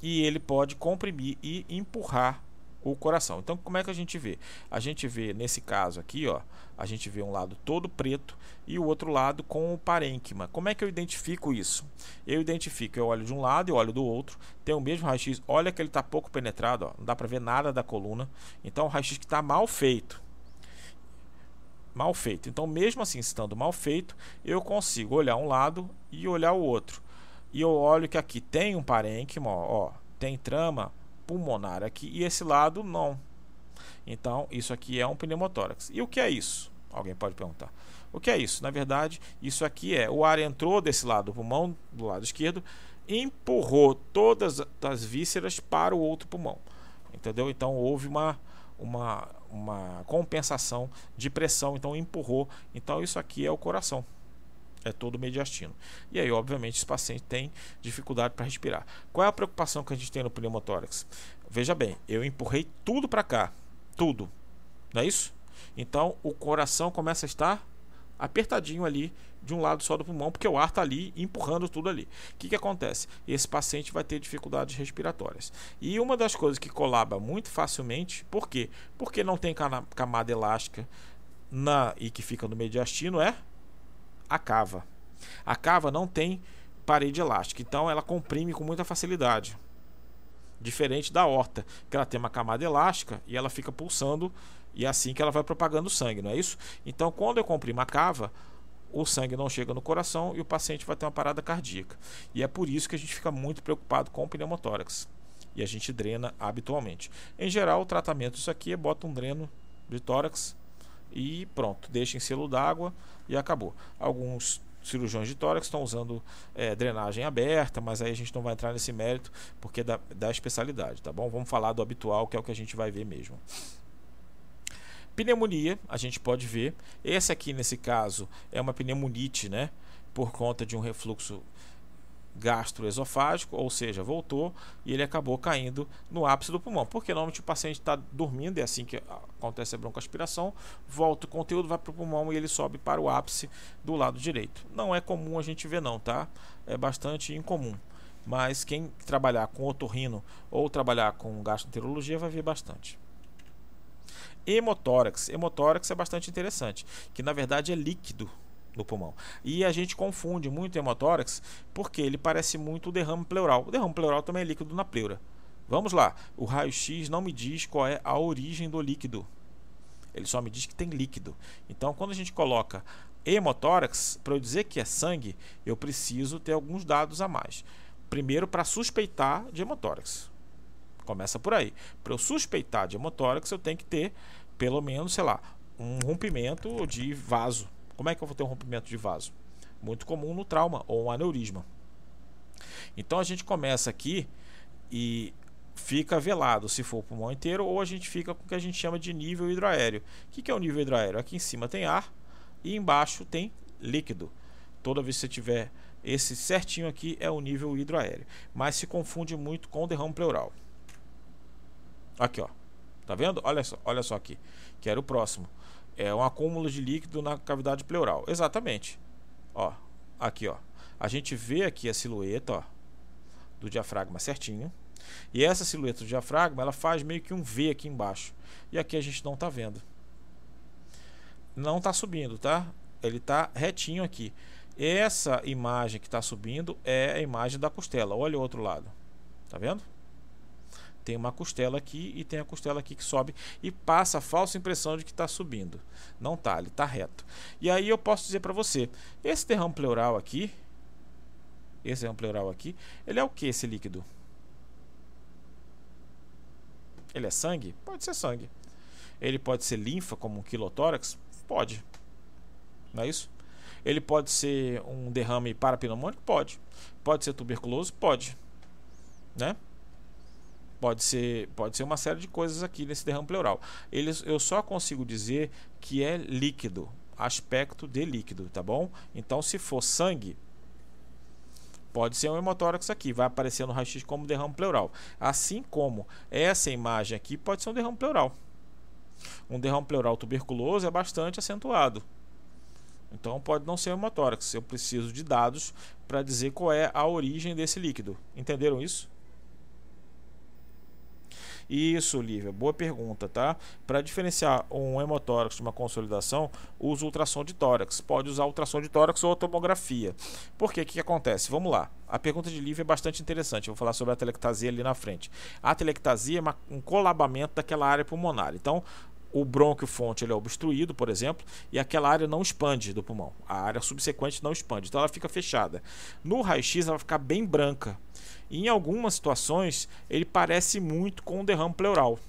E ele pode comprimir e empurrar o coração. Então, como é que a gente vê? A gente vê nesse caso aqui, ó, a gente vê um lado todo preto e o outro lado com o parênquima. Como é que eu identifico isso? Eu identifico, eu olho de um lado e olho do outro, tem o mesmo raio-x. Olha que ele está pouco penetrado, ó, não dá para ver nada da coluna. Então, o raio-x que está mal feito. Mal feito. Então, mesmo assim, estando mal feito, eu consigo olhar um lado e olhar o outro. E eu olho que aqui tem um parênquima, ó, ó tem trama pulmonar aqui e esse lado não. Então, isso aqui é um pneumotórax. E o que é isso? Alguém pode perguntar. O que é isso? Na verdade, isso aqui é o ar entrou desse lado do pulmão, do lado esquerdo, empurrou todas as vísceras para o outro pulmão. Entendeu? Então houve uma, uma, uma compensação de pressão, então empurrou. Então isso aqui é o coração é todo mediastino. E aí, obviamente, esse paciente tem dificuldade para respirar. Qual é a preocupação que a gente tem no pneumotórax? Veja bem, eu empurrei tudo para cá, tudo, não é isso? Então, o coração começa a estar apertadinho ali de um lado só do pulmão, porque o ar está ali empurrando tudo ali. O que, que acontece? Esse paciente vai ter dificuldades respiratórias. E uma das coisas que colaba muito facilmente, por quê? Porque não tem camada elástica na e que fica no mediastino é a cava. A cava não tem parede elástica, então ela comprime com muita facilidade. Diferente da horta, que ela tem uma camada elástica e ela fica pulsando e é assim que ela vai propagando sangue, não é isso? Então, quando eu comprimo a cava, o sangue não chega no coração e o paciente vai ter uma parada cardíaca. E é por isso que a gente fica muito preocupado com o pneumotórax. E a gente drena habitualmente. Em geral, o tratamento disso aqui é bota um dreno de tórax e pronto, deixa em selo d'água e acabou. Alguns cirurgiões de tórax estão usando é, drenagem aberta, mas aí a gente não vai entrar nesse mérito porque é da, da especialidade, tá bom? Vamos falar do habitual, que é o que a gente vai ver mesmo. Pneumonia, a gente pode ver. Esse aqui, nesse caso, é uma pneumonite, né? Por conta de um refluxo gastroesofágico, ou seja, voltou e ele acabou caindo no ápice do pulmão. Porque normalmente o paciente está dormindo, é assim que acontece a broncoaspiração, volta o conteúdo, vai para o pulmão e ele sobe para o ápice do lado direito. Não é comum a gente ver não, tá? É bastante incomum. Mas quem trabalhar com otorrino ou trabalhar com gastroenterologia vai ver bastante. Hemotórax. Hemotórax é bastante interessante, que na verdade é líquido no pulmão. E a gente confunde muito hemotórax porque ele parece muito o derrame pleural. O derrame pleural também é líquido na pleura. Vamos lá, o raio-x não me diz qual é a origem do líquido. Ele só me diz que tem líquido. Então, quando a gente coloca hemotórax, para eu dizer que é sangue, eu preciso ter alguns dados a mais. Primeiro, para suspeitar de hemotórax. Começa por aí. Para eu suspeitar de hemotórax, eu tenho que ter pelo menos, sei lá, um rompimento de vaso como é que eu vou ter um rompimento de vaso? Muito comum no trauma ou um aneurisma. Então a gente começa aqui e fica velado se for o pulmão inteiro ou a gente fica com o que a gente chama de nível hidroaéreo. O que é o nível hidroaéreo? Aqui em cima tem ar e embaixo tem líquido. Toda vez que você tiver esse certinho aqui é o nível hidroaéreo, mas se confunde muito com o derrame pleural. Aqui, ó. Tá vendo? Olha só, olha só aqui, que era o próximo é um acúmulo de líquido na cavidade pleural. Exatamente. Ó, aqui, ó. A gente vê aqui a silhueta, ó, do diafragma certinho. E essa silhueta do diafragma, ela faz meio que um V aqui embaixo. E aqui a gente não está vendo. Não está subindo, tá? Ele está retinho aqui. Essa imagem que está subindo é a imagem da costela. Olha o outro lado. Tá vendo? Tem uma costela aqui e tem a costela aqui que sobe e passa a falsa impressão de que está subindo. Não está, ele está reto. E aí eu posso dizer para você, esse derrame pleural aqui, esse derrame pleural aqui, ele é o que esse líquido? Ele é sangue? Pode ser sangue. Ele pode ser linfa, como um quilotórax? Pode. Não é isso? Ele pode ser um derrame parapneumônico? Pode. Pode ser tuberculoso? Pode. Né? Pode ser, pode ser uma série de coisas aqui nesse derrame pleural. Eles, eu só consigo dizer que é líquido, aspecto de líquido, tá bom? Então, se for sangue, Pode ser um hemotórax aqui, vai aparecer no raio-x como derrame pleural. Assim como essa imagem aqui pode ser um derrame pleural. Um derrame pleural tuberculoso é bastante acentuado. Então pode não ser um hemotórax. Eu preciso de dados para dizer qual é a origem desse líquido. Entenderam isso? Isso, Lívia, boa pergunta, tá? Para diferenciar um hemotórax de uma consolidação, usa ultrassom de tórax. Pode usar ultrassom de tórax ou tomografia. Por quê? O que, acontece? Vamos lá. A pergunta de Lívia é bastante interessante. Eu vou falar sobre a telectasia ali na frente. A telectasia é um colabamento daquela área pulmonar. Então, o brônquio fonte ele é obstruído, por exemplo, e aquela área não expande do pulmão. A área subsequente não expande, então ela fica fechada. No raio-x ela vai ficar bem branca. E em algumas situações ele parece muito com um derrame pleural.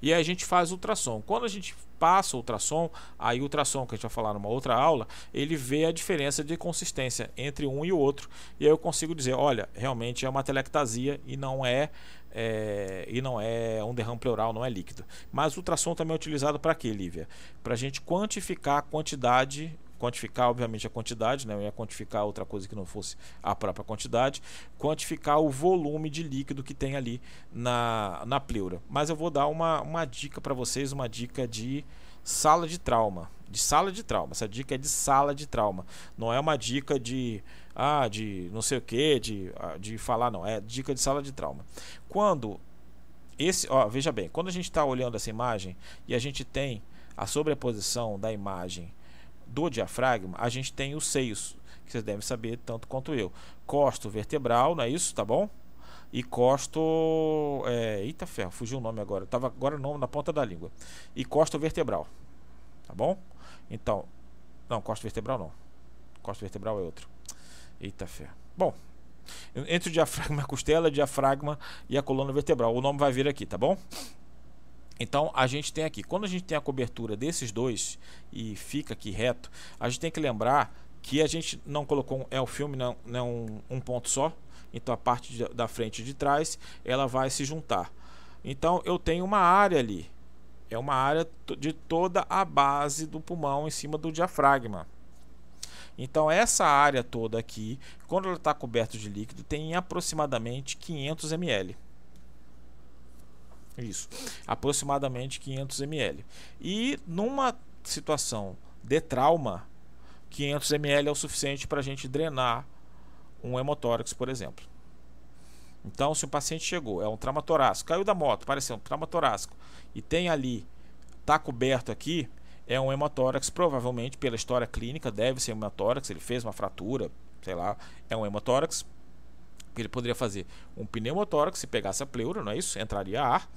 E aí a gente faz ultrassom. Quando a gente passa o ultrassom, aí o ultrassom que a gente vai falar numa outra aula, ele vê a diferença de consistência entre um e o outro. E aí eu consigo dizer, olha, realmente é uma telectasia e não é, é e não é um derrame pleural, não é líquido. Mas o ultrassom também é utilizado para quê, Lívia? Para a gente quantificar a quantidade quantificar, obviamente, a quantidade, né? eu ia quantificar outra coisa que não fosse a própria quantidade, quantificar o volume de líquido que tem ali na, na pleura. Mas eu vou dar uma, uma dica para vocês, uma dica de sala de trauma. De sala de trauma. Essa dica é de sala de trauma. Não é uma dica de ah, de não sei o que, de, ah, de falar, não. É dica de sala de trauma. Quando esse, ó, veja bem, quando a gente está olhando essa imagem e a gente tem a sobreposição da imagem do diafragma, a gente tem os seios, que vocês devem saber tanto quanto eu. Costo vertebral, não é isso? Tá bom? E costo. É, eita ferro, fugiu o nome agora. Tava agora o nome na ponta da língua. E costo vertebral. Tá bom? Então. Não, costo vertebral não. Costo vertebral é outro. Eita ferro. Bom, entre o diafragma a costela, diafragma e a coluna vertebral. O nome vai vir aqui, tá bom? Então a gente tem aqui, quando a gente tem a cobertura desses dois e fica aqui reto, a gente tem que lembrar que a gente não colocou é o filme não, não é um, um ponto só, então a parte de, da frente e de trás ela vai se juntar. Então eu tenho uma área ali, é uma área de toda a base do pulmão em cima do diafragma. Então essa área toda aqui, quando ela está coberta de líquido, tem aproximadamente 500 ml. Isso, aproximadamente 500 ml. E numa situação de trauma, 500 ml é o suficiente para a gente drenar um hemotórax, por exemplo. Então, se o paciente chegou, é um trauma torácico, caiu da moto, pareceu um trauma torácico, e tem ali, está coberto aqui, é um hemotórax, provavelmente pela história clínica, deve ser um hemotórax, ele fez uma fratura, sei lá, é um hemotórax. Ele poderia fazer um pneumotórax se pegasse a pleura, não é isso? Entraria ar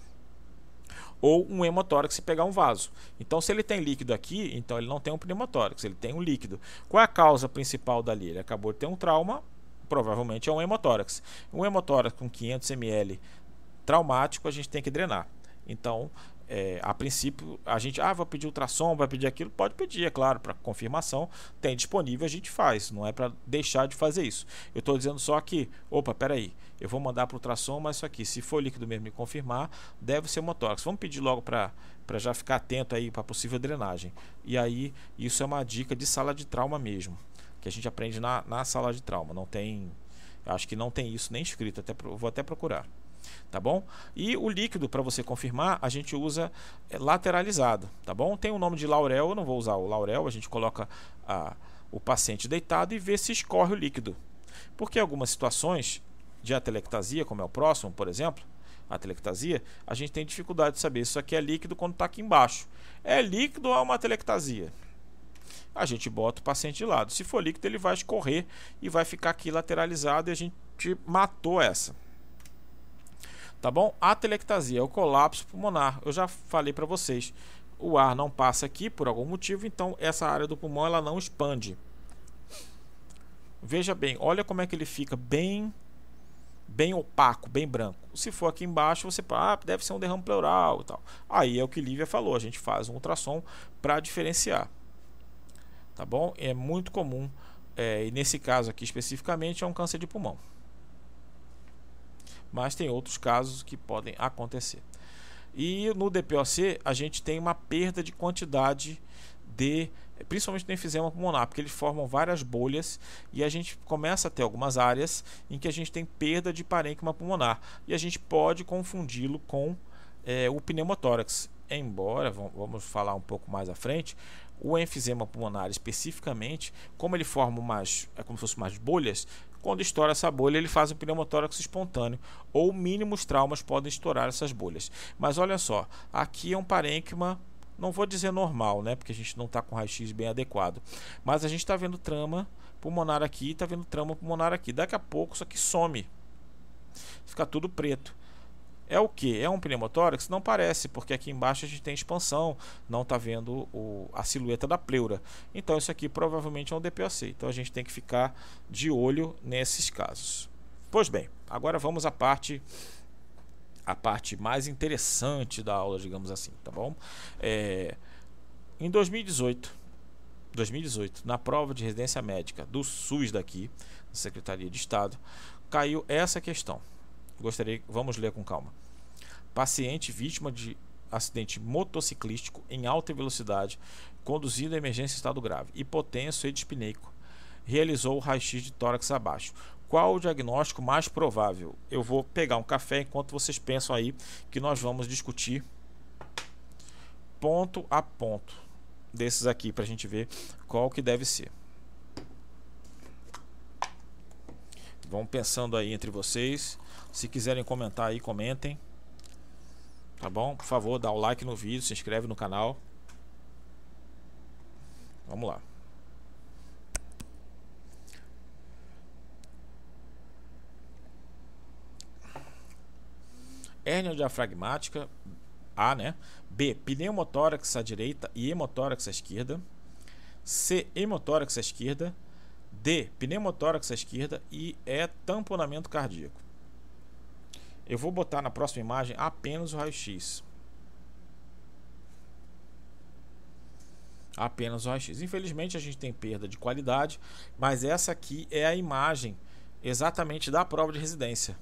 ou um hemotórax se pegar um vaso. Então, se ele tem líquido aqui, então ele não tem um pneumotórax, ele tem um líquido. Qual é a causa principal dali? Ele acabou de ter um trauma, provavelmente é um hemotórax. Um hemotórax com 500 ml traumático, a gente tem que drenar. Então, é, a princípio, a gente, ah, vai pedir ultrassom, vai pedir aquilo, pode pedir, é claro, para confirmação, tem disponível, a gente faz, não é para deixar de fazer isso. Eu estou dizendo só que, opa, peraí, eu vou mandar para ultrassom, mas isso aqui, se for líquido mesmo e confirmar, deve ser motórax. Vamos pedir logo para já ficar atento aí para possível drenagem. E aí, isso é uma dica de sala de trauma mesmo, que a gente aprende na, na sala de trauma, não tem, acho que não tem isso nem escrito, até, vou até procurar tá bom? E o líquido, para você confirmar, a gente usa é, lateralizado, tá bom? Tem o nome de laurel, eu não vou usar o laurel, a gente coloca a, o paciente deitado e vê se escorre o líquido. Porque em algumas situações de atelectasia, como é o próximo, por exemplo, a atelectasia, a gente tem dificuldade de saber se isso aqui é líquido quando está aqui embaixo. É líquido ou é uma atelectasia? A gente bota o paciente de lado. Se for líquido, ele vai escorrer e vai ficar aqui lateralizado e a gente matou essa. Tá bom? A telectasia é o colapso pulmonar. Eu já falei para vocês. O ar não passa aqui por algum motivo, então essa área do pulmão ela não expande. Veja bem, olha como é que ele fica bem bem opaco, bem branco. Se for aqui embaixo, você ah, deve ser um derrame pleural e tal. Aí é o que Lívia falou, a gente faz um ultrassom para diferenciar. Tá bom? É muito comum, é, e nesse caso aqui especificamente, é um câncer de pulmão mas tem outros casos que podem acontecer. E no DPOC a gente tem uma perda de quantidade de principalmente no enfisema pulmonar, porque eles formam várias bolhas e a gente começa a ter algumas áreas em que a gente tem perda de parênquima pulmonar e a gente pode confundi-lo com é, o pneumotórax. Embora, vamos falar um pouco mais à frente, o enfisema pulmonar especificamente, como ele forma umas, é como se fossem umas bolhas, quando estoura essa bolha, ele faz um pneumotórax espontâneo, ou mínimos traumas podem estourar essas bolhas. Mas olha só, aqui é um parênquima, não vou dizer normal, né, porque a gente não está com raio-x bem adequado, mas a gente está vendo trama pulmonar aqui, está vendo trama pulmonar aqui. Daqui a pouco isso aqui some, fica tudo preto. É o que? É um pneumotórax? Não parece, porque aqui embaixo a gente tem expansão, não está vendo o, a silhueta da pleura. Então isso aqui provavelmente é um DPOC. Então a gente tem que ficar de olho nesses casos. Pois bem, agora vamos à parte a parte mais interessante da aula, digamos assim, tá bom? É, em 2018, 2018, na prova de residência médica do SUS daqui, da Secretaria de Estado, caiu essa questão. Gostaria, vamos ler com calma. Paciente vítima de acidente motociclístico em alta velocidade, conduzido à emergência em estado grave, hipotenso e dispneico, realizou o raio-x de tórax abaixo. Qual o diagnóstico mais provável? Eu vou pegar um café enquanto vocês pensam aí que nós vamos discutir ponto a ponto desses aqui para a gente ver qual que deve ser. Vão pensando aí entre vocês. Se quiserem comentar aí, comentem. Tá bom? Por favor, dá o like no vídeo, se inscreve no canal. Vamos lá. Hérnia diafragmática, A, né? B, pneumotórax à direita e hemotórax à esquerda. C, hemotórax à esquerda. D, pneumotórax à esquerda e E, tamponamento cardíaco. Eu vou botar na próxima imagem apenas o raio-x. Apenas o raio-x. Infelizmente a gente tem perda de qualidade, mas essa aqui é a imagem exatamente da prova de residência.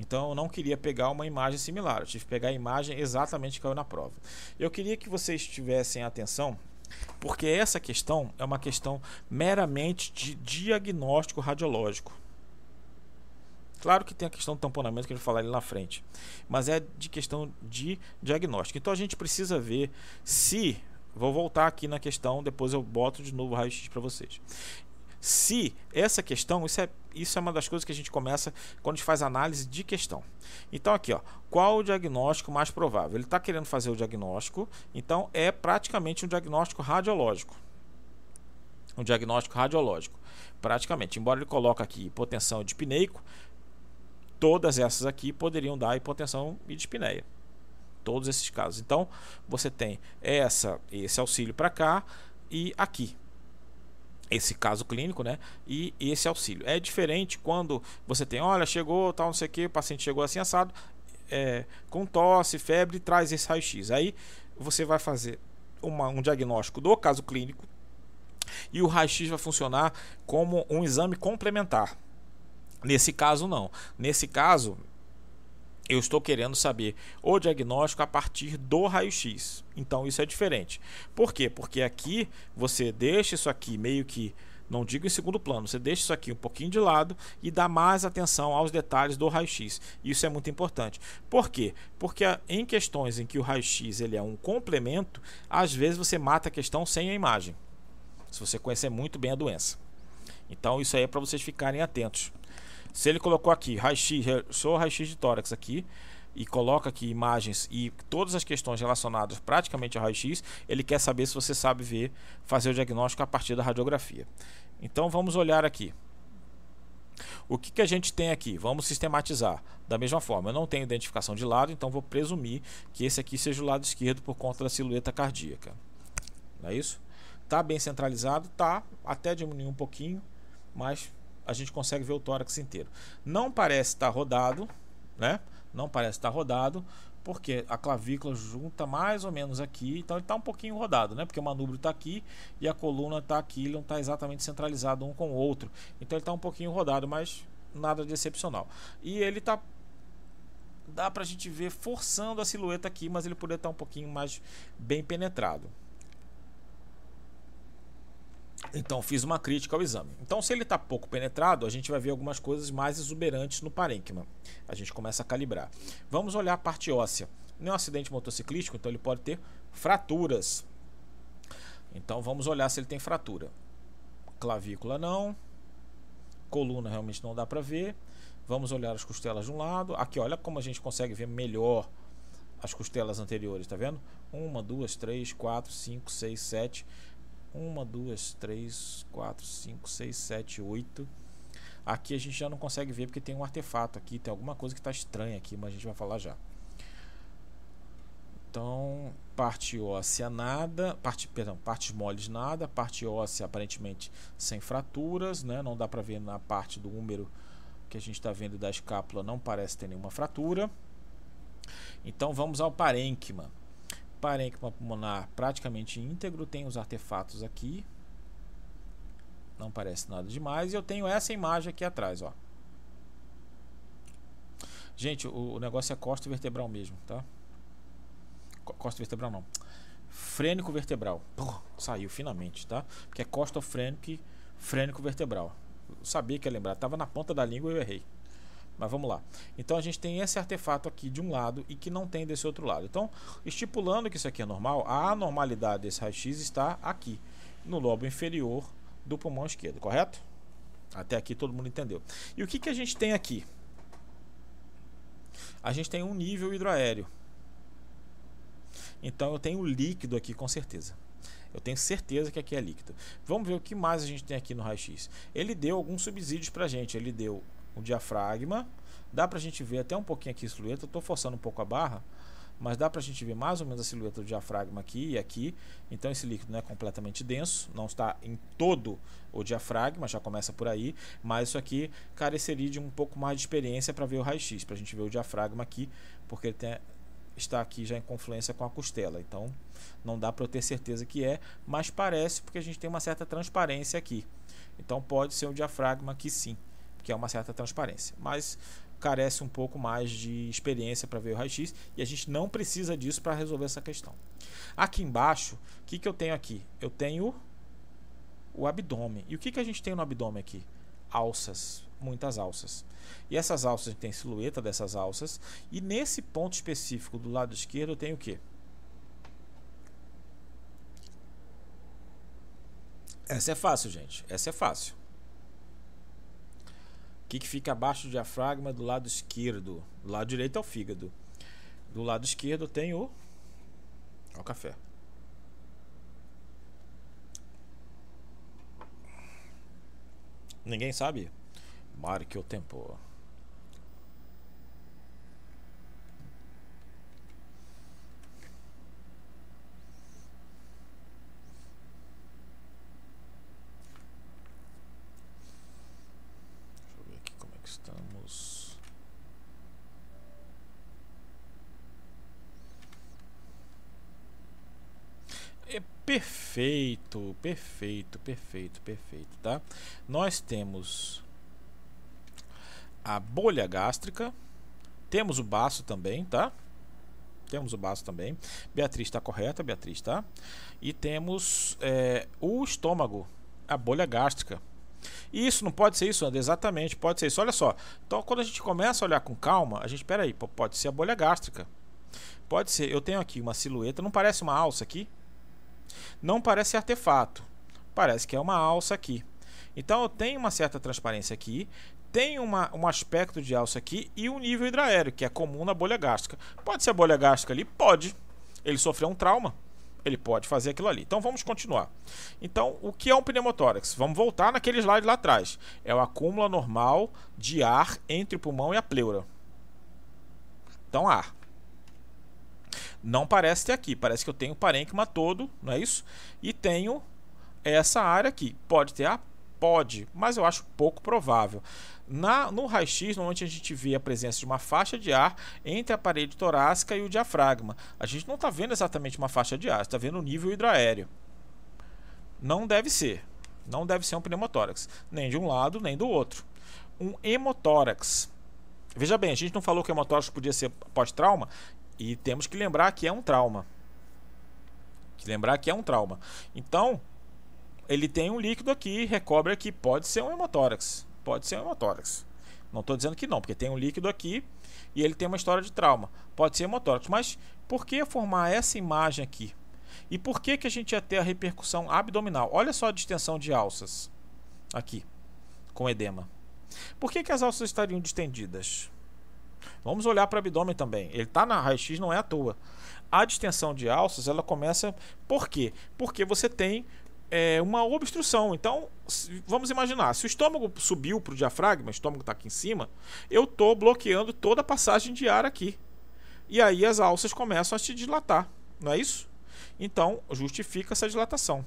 Então eu não queria pegar uma imagem similar, eu tive que pegar a imagem exatamente que caiu na prova. Eu queria que vocês tivessem atenção, porque essa questão é uma questão meramente de diagnóstico radiológico. Claro que tem a questão do tamponamento que vai falar ali na frente, mas é de questão de diagnóstico. Então a gente precisa ver se. Vou voltar aqui na questão, depois eu boto de novo o raio-x para vocês. Se essa questão, isso é, isso é uma das coisas que a gente começa quando a gente faz análise de questão. Então, aqui, ó, qual o diagnóstico mais provável? Ele está querendo fazer o diagnóstico, então é praticamente um diagnóstico radiológico. Um diagnóstico radiológico, praticamente. Embora ele coloque aqui hipotensão de pineico, todas essas aqui poderiam dar hipotensão e dispneia. Todos esses casos. Então, você tem essa, esse auxílio para cá e aqui. Esse caso clínico, né? E esse auxílio. É diferente quando você tem, olha, chegou, tal, não sei o que, o paciente chegou assim assado, é, com tosse, febre, traz esse raio-x. Aí você vai fazer uma, um diagnóstico do caso clínico e o raio-x vai funcionar como um exame complementar. Nesse caso, não. Nesse caso, eu estou querendo saber o diagnóstico a partir do raio-x. Então, isso é diferente. Por quê? Porque aqui você deixa isso aqui meio que, não digo em segundo plano, você deixa isso aqui um pouquinho de lado e dá mais atenção aos detalhes do raio-x. Isso é muito importante. Por quê? Porque em questões em que o raio-x ele é um complemento, às vezes você mata a questão sem a imagem. Se você conhecer muito bem a doença. Então, isso aí é para vocês ficarem atentos. Se ele colocou aqui raio-x, sou raio-x de tórax aqui e coloca aqui imagens e todas as questões relacionadas praticamente ao raio-x, ele quer saber se você sabe ver, fazer o diagnóstico a partir da radiografia. Então vamos olhar aqui. O que, que a gente tem aqui? Vamos sistematizar. Da mesma forma, eu não tenho identificação de lado, então vou presumir que esse aqui seja o lado esquerdo por conta da silhueta cardíaca. Não é isso? Tá bem centralizado? Tá. Até diminuiu um pouquinho, mas a gente consegue ver o tórax inteiro. Não parece estar rodado, né? Não parece estar rodado, porque a clavícula junta mais ou menos aqui, então ele está um pouquinho rodado, né? Porque o manubrio está aqui e a coluna está aqui, ele não está exatamente centralizado um com o outro. Então ele está um pouquinho rodado, mas nada de excepcional. E ele está dá para a gente ver forçando a silhueta aqui, mas ele poderia estar um pouquinho mais bem penetrado. Então fiz uma crítica ao exame. Então se ele está pouco penetrado, a gente vai ver algumas coisas mais exuberantes no parênquima. A gente começa a calibrar. Vamos olhar a parte óssea. Não é um acidente motociclístico, então ele pode ter fraturas. Então vamos olhar se ele tem fratura. Clavícula não. Coluna realmente não dá para ver. Vamos olhar as costelas de um lado. Aqui, olha como a gente consegue ver melhor as costelas anteriores, tá vendo? Uma, duas, três, quatro, cinco, seis, sete. Uma, duas, três, quatro, cinco, seis, sete, oito. Aqui a gente já não consegue ver porque tem um artefato aqui, tem alguma coisa que está estranha aqui, mas a gente vai falar já. Então, parte óssea nada, parte, perdão, partes moles nada, parte óssea aparentemente sem fraturas, né? Não dá para ver na parte do úmero que a gente está vendo da escápula, não parece ter nenhuma fratura. Então vamos ao parênquima. Parênquima pulmonar praticamente íntegro, tem os artefatos aqui. Não parece nada demais. E eu tenho essa imagem aqui atrás, ó. Gente, o, o negócio é costa vertebral mesmo, tá? Costa vertebral não. Frênico vertebral. saiu finalmente, tá? Porque é costofrênico e frênico vertebral. Eu sabia que ia lembrar. Tava na ponta da língua e eu errei. Mas vamos lá. Então a gente tem esse artefato aqui de um lado e que não tem desse outro lado. Então, estipulando que isso aqui é normal, a anormalidade desse raio-x está aqui, no lobo inferior do pulmão esquerdo, correto? Até aqui todo mundo entendeu. E o que, que a gente tem aqui? A gente tem um nível hidroaéreo. Então eu tenho líquido aqui com certeza. Eu tenho certeza que aqui é líquido. Vamos ver o que mais a gente tem aqui no raio-x. Ele deu alguns subsídios para gente. Ele deu o diafragma. Dá para a gente ver até um pouquinho aqui a silhueta. Estou forçando um pouco a barra, mas dá para a gente ver mais ou menos a silhueta do diafragma aqui e aqui. Então esse líquido não é completamente denso, não está em todo o diafragma, já começa por aí. Mas isso aqui careceria de um pouco mais de experiência para ver o raio-x, para a gente ver o diafragma aqui, porque ele tem, está aqui já em confluência com a costela. Então não dá para eu ter certeza que é, mas parece porque a gente tem uma certa transparência aqui. Então pode ser o diafragma aqui sim que é uma certa transparência. Mas carece um pouco mais de experiência para ver o raio-x e a gente não precisa disso para resolver essa questão. Aqui embaixo, o que, que eu tenho aqui? Eu tenho o abdômen. E o que, que a gente tem no abdômen aqui? Alças, muitas alças. E essas alças, a gente tem silhueta dessas alças. E nesse ponto específico do lado esquerdo, eu tenho o que? Essa é fácil, gente. Essa é fácil que, que fica abaixo do diafragma do lado esquerdo. Do lado direito é o fígado. Do lado esquerdo tem o, o café. Ninguém sabe? Marque o tempo. Perfeito, perfeito, perfeito, perfeito, tá? Nós temos a bolha gástrica, temos o baço também, tá? Temos o baço também. Beatriz está correta, Beatriz, tá? E temos é, o estômago, a bolha gástrica. E isso não pode ser isso, André? Exatamente, pode ser isso. Olha só. Então, quando a gente começa a olhar com calma, a gente, espera aí, pode ser a bolha gástrica. Pode ser. Eu tenho aqui uma silhueta, não parece uma alça aqui? Não parece artefato, parece que é uma alça aqui. Então eu tenho uma certa transparência aqui, tem uma, um aspecto de alça aqui e um nível hidraéreo, que é comum na bolha gástrica. Pode ser a bolha gástrica ali? Pode. Ele sofreu um trauma, ele pode fazer aquilo ali. Então vamos continuar. Então, o que é um pneumotórax? Vamos voltar naquele slide lá atrás. É o acúmulo normal de ar entre o pulmão e a pleura. Então, ar. Não parece ter aqui, parece que eu tenho o parênquima todo, não é isso? E tenho essa área aqui. Pode ter? Ah, pode, mas eu acho pouco provável. Na, no raio-x, normalmente a gente vê a presença de uma faixa de ar entre a parede torácica e o diafragma. A gente não está vendo exatamente uma faixa de ar, está vendo o nível hidroaéreo. Não deve ser. Não deve ser um pneumotórax, nem de um lado, nem do outro. Um hemotórax. Veja bem, a gente não falou que hemotórax podia ser pós-trauma, e temos que lembrar que é um trauma. Que lembrar que é um trauma. Então, ele tem um líquido aqui, recobre aqui, pode ser um hemotórax, pode ser um hemotórax. Não estou dizendo que não, porque tem um líquido aqui e ele tem uma história de trauma. Pode ser hemotórax, mas por que formar essa imagem aqui? E por que, que a gente ia ter a repercussão abdominal? Olha só a distensão de alças aqui, com edema. Por que, que as alças estariam distendidas? Vamos olhar para o abdômen também. Ele está na raio-x, não é à toa. A distensão de alças, ela começa por quê? Porque você tem é, uma obstrução. Então, vamos imaginar, se o estômago subiu para o diafragma, o estômago está aqui em cima, eu estou bloqueando toda a passagem de ar aqui. E aí as alças começam a se dilatar, não é isso? Então, justifica essa dilatação.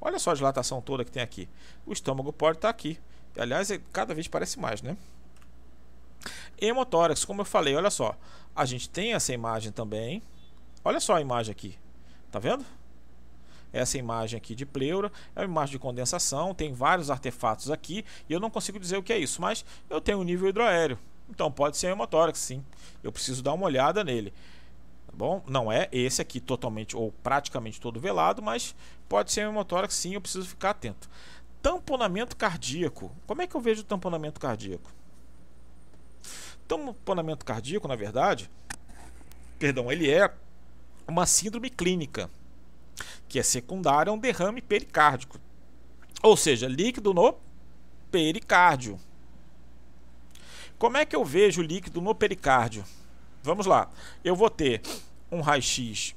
Olha só a dilatação toda que tem aqui. O estômago pode estar tá aqui. Aliás, é, cada vez parece mais, né? Hemotórax, como eu falei, olha só. A gente tem essa imagem também. Olha só a imagem aqui. Tá vendo? Essa imagem aqui de pleura é uma imagem de condensação, tem vários artefatos aqui e eu não consigo dizer o que é isso, mas eu tenho um nível hidroaéreo. Então pode ser hemotórax, sim. Eu preciso dar uma olhada nele. Tá bom? Não é esse aqui totalmente ou praticamente todo velado, mas pode ser hemotórax, sim. Eu preciso ficar atento. Tamponamento cardíaco. Como é que eu vejo o tamponamento cardíaco? Tamponamento cardíaco, na verdade, perdão, ele é uma síndrome clínica que é secundária a um derrame pericárdico. Ou seja, líquido no pericárdio. Como é que eu vejo líquido no pericárdio? Vamos lá. Eu vou ter um raio-x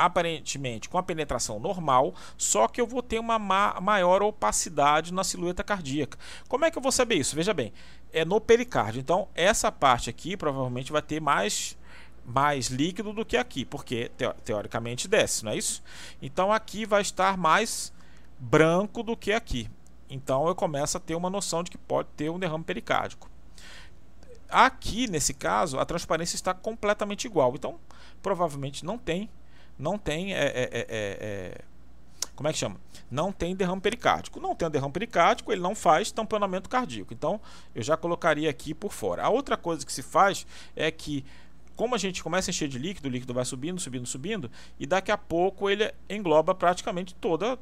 aparentemente com a penetração normal, só que eu vou ter uma ma maior opacidade na silhueta cardíaca. Como é que eu vou saber isso? Veja bem, é no pericárdio. Então, essa parte aqui provavelmente vai ter mais mais líquido do que aqui, porque teoricamente desce, não é isso? Então aqui vai estar mais branco do que aqui. Então eu começo a ter uma noção de que pode ter um derrame pericárdico. Aqui, nesse caso, a transparência está completamente igual. Então, provavelmente não tem, não tem, é, é, é, é como é que chama? Não tem derrame pericárdico. Não tem derrame pericárdico, ele não faz tamponamento cardíaco. Então, eu já colocaria aqui por fora. A outra coisa que se faz é que como a gente começa a encher de líquido, o líquido vai subindo, subindo, subindo, e daqui a pouco ele engloba praticamente toda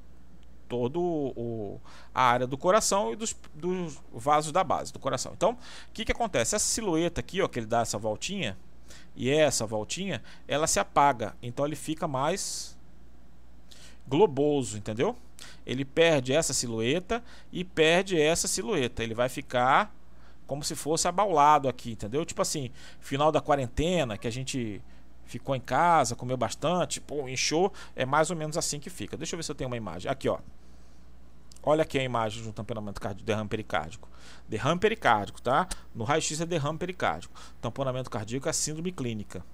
todo o, a área do coração e dos, dos vasos da base do coração. Então, o que, que acontece? Essa silhueta aqui, ó, que ele dá essa voltinha, e essa voltinha, ela se apaga. Então ele fica mais globoso, entendeu? Ele perde essa silhueta e perde essa silhueta. Ele vai ficar como se fosse abaulado aqui, entendeu? Tipo assim, final da quarentena, que a gente ficou em casa, comeu bastante, pô, inchou, é mais ou menos assim que fica. Deixa eu ver se eu tenho uma imagem. Aqui, ó. Olha aqui a imagem de um tamponamento cardíaco, derrame pericárdico. Derrame pericárdico, tá? No raio-x é derrame pericárdico. Tamponamento cardíaco é síndrome clínica.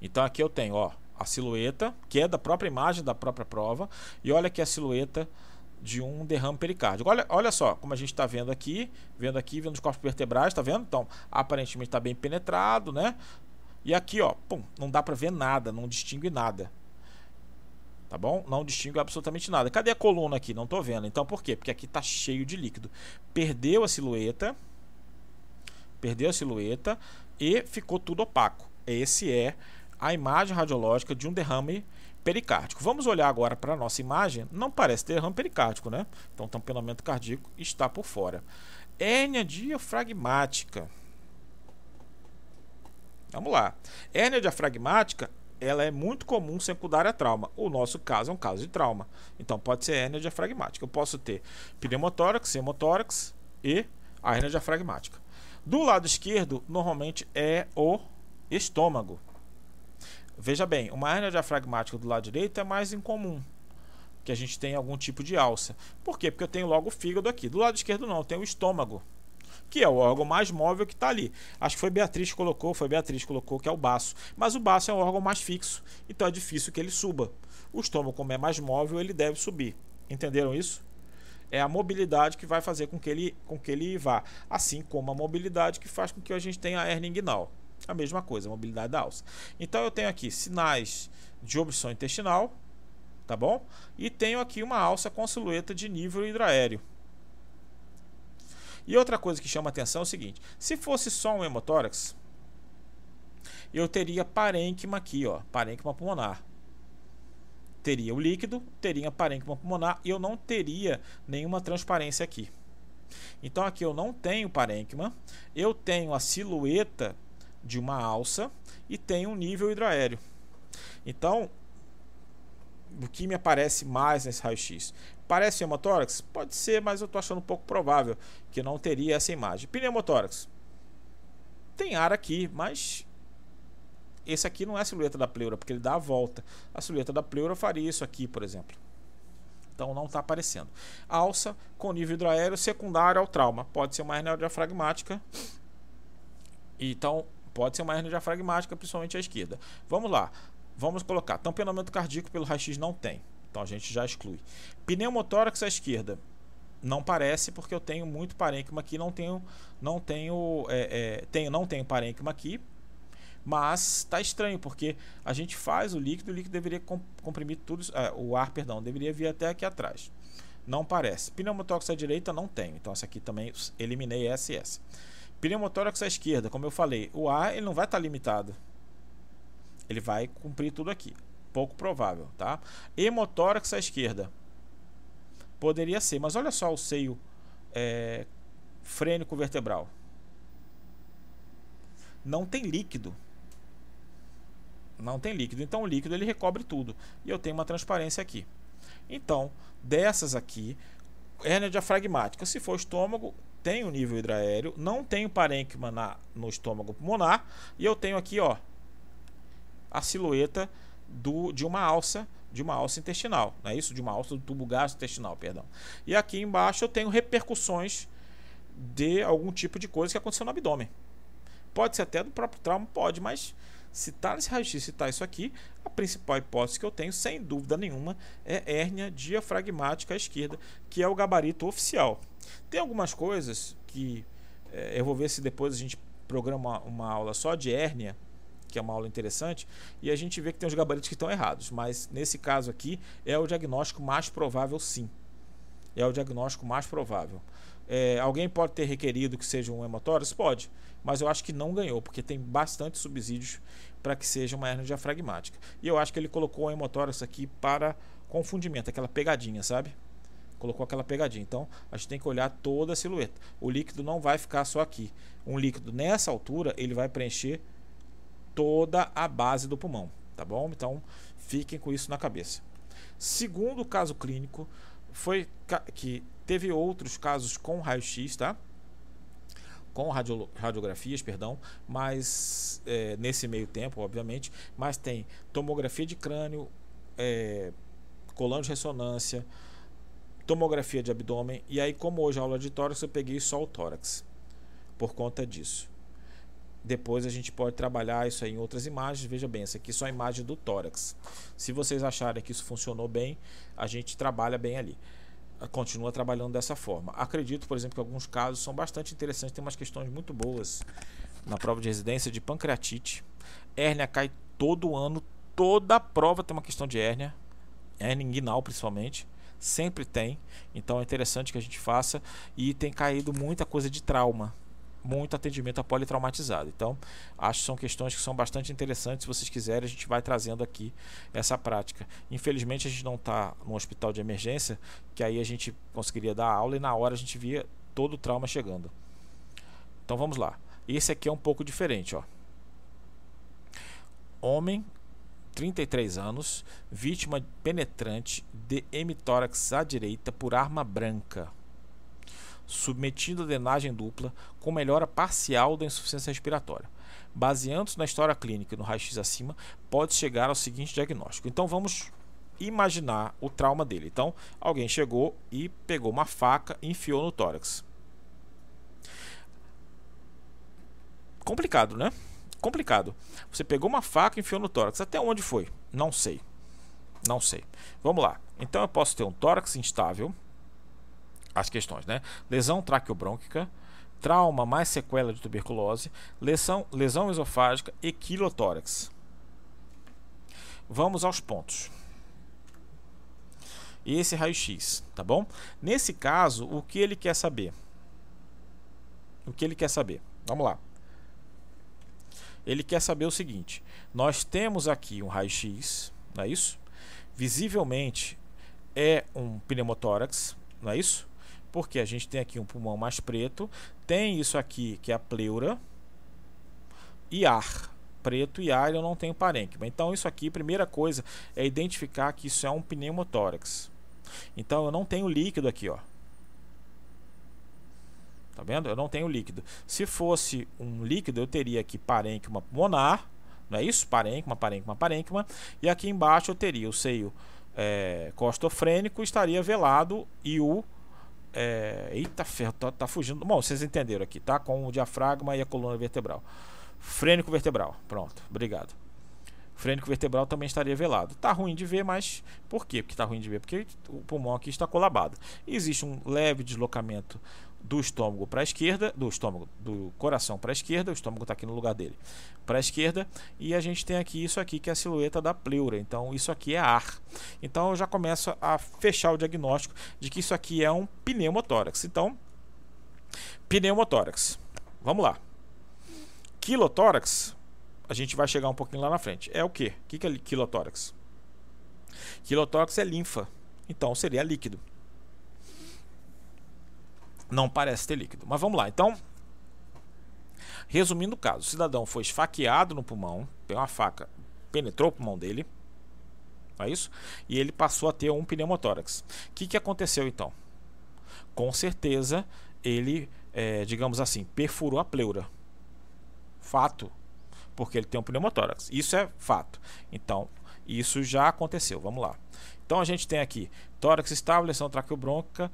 Então aqui eu tenho, ó, a silhueta, que é da própria imagem da própria prova, e olha aqui a silhueta de um derrame pericárdico. Olha, olha só como a gente está vendo aqui, vendo aqui, vendo os corpos vertebrais, está vendo? Então, aparentemente está bem penetrado, né? E aqui, ó, pum, não dá para ver nada, não distingue nada. Tá bom? Não distingue absolutamente nada. Cadê a coluna aqui? Não estou vendo. Então, por quê? Porque aqui está cheio de líquido. Perdeu a silhueta, perdeu a silhueta e ficou tudo opaco. Esse é a imagem radiológica de um derrame pericárdico. Vamos olhar agora para a nossa imagem. Não parece derrame pericárdico, né? Então, o tamponamento cardíaco está por fora. Hérnia diafragmática. Vamos lá. Hérnia diafragmática ela é muito comum secundária a trauma. O nosso caso é um caso de trauma. Então pode ser hérnia diafragmática. Eu posso ter pneumotórax, hemotórax e a hérnia diafragmática. Do lado esquerdo, normalmente é o estômago. Veja bem, uma hernia diafragmática do lado direito é mais incomum que a gente tenha algum tipo de alça. Por quê? Porque eu tenho logo o fígado aqui. Do lado esquerdo não, eu tenho o estômago, que é o órgão mais móvel que está ali. Acho que foi Beatriz que colocou, foi Beatriz que colocou que é o baço. Mas o baço é um órgão mais fixo, então é difícil que ele suba. O estômago, como é mais móvel, ele deve subir. Entenderam isso? É a mobilidade que vai fazer com que ele, com que ele vá. Assim como a mobilidade que faz com que a gente tenha a hernia inguinal. A mesma coisa, a mobilidade da alça. Então eu tenho aqui sinais de obstrução intestinal, tá bom? E tenho aqui uma alça com silhueta de nível hidroaéreo. E outra coisa que chama atenção é o seguinte: se fosse só um hemotórax, eu teria parênquima aqui, ó, parênquima pulmonar. teria o líquido, teria parênquima pulmonar e eu não teria nenhuma transparência aqui. Então aqui eu não tenho parênquima, eu tenho a silhueta de uma alça e tenho um nível hidroaéreo. Então, o que me aparece mais nesse raio-x? Parece hemotórax? Pode ser, mas eu estou achando um pouco provável que não teria essa imagem. Pneumotórax. Tem ar aqui, mas esse aqui não é a silhueta da pleura, porque ele dá a volta. A silhueta da pleura faria isso aqui, por exemplo. Então não está aparecendo. Alça com nível hidroaéreo secundário ao trauma. Pode ser uma hernia diafragmática. Então, pode ser uma hernia diafragmática, principalmente à esquerda. Vamos lá. Vamos colocar. Tamponamento cardíaco pelo raio-x não tem. Então a gente já exclui. Pneumotórax à esquerda. Não parece porque eu tenho muito parênquima aqui, não tenho, não tenho, é, é, tenho, não tenho parênquima aqui, mas está estranho porque a gente faz o líquido, o líquido deveria comprimir tudo, é, o ar, perdão, deveria vir até aqui atrás. Não parece. Pneumotórax à direita não tem, então essa aqui também eliminei SS. Pneumotórax à esquerda, como eu falei, o ar ele não vai estar tá limitado. Ele vai cumprir tudo aqui. Pouco provável, tá? Hemotórax à esquerda. Poderia ser, mas olha só o seio é, frênico vertebral. Não tem líquido não tem líquido. Então o líquido ele recobre tudo. E eu tenho uma transparência aqui. Então, dessas aqui, hérnia diafragmática, se for estômago, tem o nível hidroaéreo, não tenho parênquima na, no estômago pulmonar, e eu tenho aqui, ó, a silhueta do, de uma alça, de uma alça intestinal, não é isso? De uma alça do tubo gastrointestinal, perdão. E aqui embaixo eu tenho repercussões de algum tipo de coisa que aconteceu no abdômen. Pode ser até do próprio trauma, pode, mas se está nesse raio-x, se está isso aqui, a principal hipótese que eu tenho, sem dúvida nenhuma, é hérnia diafragmática à esquerda, que é o gabarito oficial. Tem algumas coisas que é, eu vou ver se depois a gente programa uma, aula só de hérnia, que é uma aula interessante, e a gente vê que tem os gabaritos que estão errados, mas nesse caso aqui é o diagnóstico mais provável sim. É o diagnóstico mais provável. É, alguém pode ter requerido que seja um hematórax? Pode, mas eu acho que não ganhou, porque tem bastante subsídios para que seja uma hernia diafragmática. E eu acho que ele colocou o hemotórax aqui para confundimento, aquela pegadinha, sabe? Colocou aquela pegadinha. Então a gente tem que olhar toda a silhueta. O líquido não vai ficar só aqui. Um líquido nessa altura ele vai preencher toda a base do pulmão, tá bom? Então fiquem com isso na cabeça. Segundo caso clínico foi que teve outros casos com raio-x, tá? com radio, radiografias, perdão, mas é, nesse meio tempo, obviamente, mas tem tomografia de crânio, é, colando de ressonância, tomografia de abdômen, e aí como hoje a aula de tórax, eu peguei só o tórax, por conta disso. Depois a gente pode trabalhar isso aí em outras imagens. Veja bem, essa aqui é só a imagem do tórax. Se vocês acharem que isso funcionou bem, a gente trabalha bem ali continua trabalhando dessa forma. Acredito, por exemplo, que alguns casos são bastante interessantes, tem umas questões muito boas na prova de residência de pancreatite. Hérnia cai todo ano, toda prova tem uma questão de hérnia, hérnia inguinal principalmente, sempre tem. Então é interessante que a gente faça e tem caído muita coisa de trauma muito atendimento a politraumatizado. Então, acho que são questões que são bastante interessantes. Se vocês quiserem, a gente vai trazendo aqui essa prática. Infelizmente, a gente não está no hospital de emergência, que aí a gente conseguiria dar aula e na hora a gente via todo o trauma chegando. Então, vamos lá. Esse aqui é um pouco diferente. Ó. Homem, 33 anos, vítima penetrante de hemitórax à direita por arma branca submetido a drenagem dupla com melhora parcial da insuficiência respiratória. Baseando-se na história clínica e no raio-x acima, pode chegar ao seguinte diagnóstico. Então vamos imaginar o trauma dele. Então, alguém chegou e pegou uma faca e enfiou no tórax. Complicado, né? Complicado. Você pegou uma faca e enfiou no tórax. Até onde foi? Não sei. Não sei. Vamos lá. Então eu posso ter um tórax instável, as questões, né? Lesão traqueobrônquica, trauma mais sequela de tuberculose, lesão, lesão esofágica e quilotórax. Vamos aos pontos. Esse raio-x, tá bom? Nesse caso, o que ele quer saber? O que ele quer saber? Vamos lá. Ele quer saber o seguinte: nós temos aqui um raio-x, não é isso? visivelmente é um pneumotórax, não é isso? Porque a gente tem aqui um pulmão mais preto, tem isso aqui que é a pleura e ar. Preto e ar eu não tenho parênquima. Então isso aqui, primeira coisa, é identificar que isso é um pneumotórax. Então eu não tenho líquido aqui, ó. Tá vendo? Eu não tenho líquido. Se fosse um líquido, eu teria aqui parênquima pulmonar, não é isso? Parênquima, parênquima, parênquima. E aqui embaixo eu teria o seio é, costofrênico, estaria velado e o é, eita ferro, tá, tá, fugindo. Bom, vocês entenderam aqui, tá? Com o diafragma e a coluna vertebral. Frênico vertebral. Pronto, obrigado. Frênico vertebral também estaria velado. Tá ruim de ver, mas por quê? Porque tá ruim de ver? Porque o pulmão aqui está colabado. existe um leve deslocamento do estômago para a esquerda, do estômago, do coração para a esquerda, o estômago está aqui no lugar dele, para a esquerda, e a gente tem aqui isso aqui que é a silhueta da pleura. Então isso aqui é ar. Então eu já começo a fechar o diagnóstico de que isso aqui é um pneumotórax. Então, pneumotórax. Vamos lá. Quilotórax, a gente vai chegar um pouquinho lá na frente. É o que? O que é quilotórax? Quilotórax é linfa. Então seria líquido não parece ter líquido. Mas vamos lá, então. Resumindo o caso, o cidadão foi esfaqueado no pulmão, uma faca, penetrou o pulmão dele, é isso? E ele passou a ter um pneumotórax. O que, que aconteceu então? Com certeza ele, é, digamos assim, perfurou a pleura. Fato, porque ele tem um pneumotórax. Isso é fato. Então, isso já aconteceu. Vamos lá. Então a gente tem aqui tórax estável, lesão traqueobrônquica,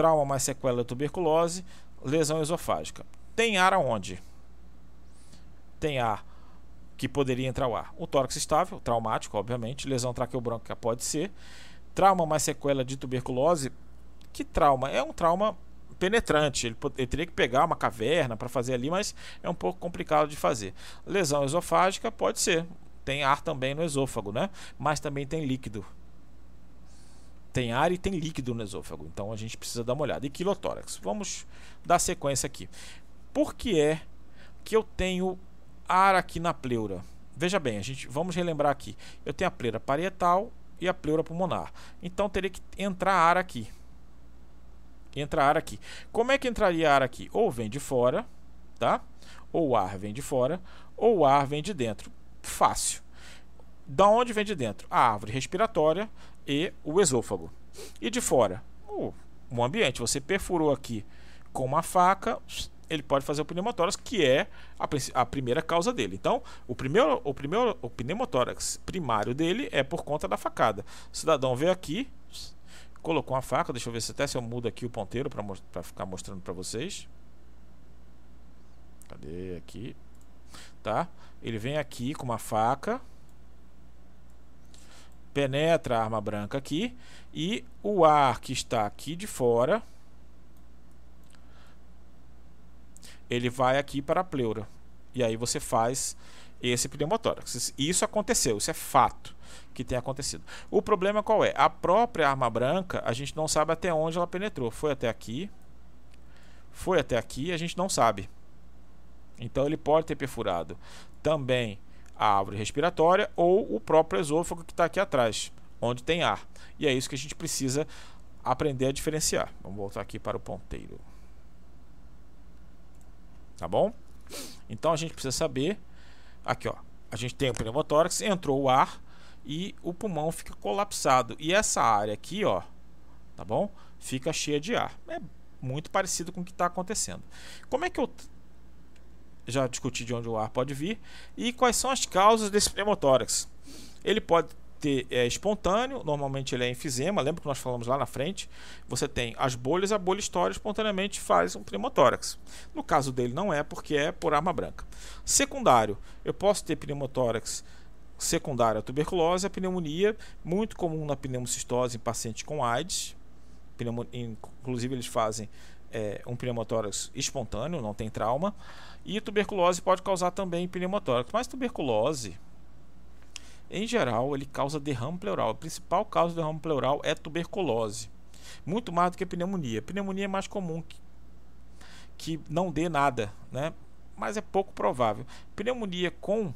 trauma mais sequela da tuberculose, lesão esofágica. Tem ar aonde? Tem ar que poderia entrar o ar. O tórax estável, traumático, obviamente, lesão traqueobrônquica pode ser. Trauma mais sequela de tuberculose, que trauma? É um trauma penetrante. Ele, ele teria que pegar uma caverna para fazer ali, mas é um pouco complicado de fazer. Lesão esofágica pode ser. Tem ar também no esôfago, né? Mas também tem líquido tem ar e tem líquido no esôfago. Então a gente precisa dar uma olhada. E quilotórax. Vamos dar sequência aqui. Por que é que eu tenho ar aqui na pleura? Veja bem, a gente vamos relembrar aqui. Eu tenho a pleura parietal e a pleura pulmonar. Então teria que entrar ar aqui. Entra ar aqui. Como é que entraria ar aqui? Ou vem de fora, tá? Ou ar vem de fora, ou ar vem de dentro. Fácil. Da onde vem de dentro? A árvore respiratória e o esôfago. E de fora, o, o ambiente. Você perfurou aqui com uma faca, ele pode fazer o pneumotórax, que é a, a, primeira causa dele. Então, o primeiro, o primeiro o pneumotórax primário dele é por conta da facada. O cidadão veio aqui, colocou uma faca, deixa eu ver se até se eu mudo aqui o ponteiro para ficar mostrando para vocês. Cadê aqui? Tá? Ele vem aqui com uma faca, penetra a arma branca aqui e o ar que está aqui de fora ele vai aqui para a pleura e aí você faz esse pneumotórax. Isso aconteceu, isso é fato que tem acontecido. O problema qual é? A própria arma branca, a gente não sabe até onde ela penetrou. Foi até aqui, foi até aqui, a gente não sabe. Então ele pode ter perfurado também a árvore respiratória ou o próprio esôfago que está aqui atrás, onde tem ar. E é isso que a gente precisa aprender a diferenciar. Vamos voltar aqui para o ponteiro. Tá bom? Então a gente precisa saber aqui, ó. A gente tem o pneumotórax, entrou o ar e o pulmão fica colapsado. E essa área aqui, ó, tá bom? Fica cheia de ar. É muito parecido com o que está acontecendo. Como é que eu já discuti de onde o ar pode vir e quais são as causas desse pneumotórax. Ele pode ter é, espontâneo, normalmente ele é enfisema, lembra que nós falamos lá na frente? Você tem as bolhas, a bolha estoura espontaneamente faz um pneumotórax. No caso dele não é, porque é por arma branca. Secundário, eu posso ter pneumotórax secundário à tuberculose, a pneumonia, muito comum na pneumocistose em pacientes com AIDS. Inclusive eles fazem é, um pneumotórax espontâneo, não tem trauma. E tuberculose pode causar também pneumotórax. Mas tuberculose, em geral, ele causa derrame pleural. A principal causa do derrame pleural é tuberculose. Muito mais do que pneumonia. Pneumonia é mais comum que, que não dê nada, né? mas é pouco provável. Pneumonia com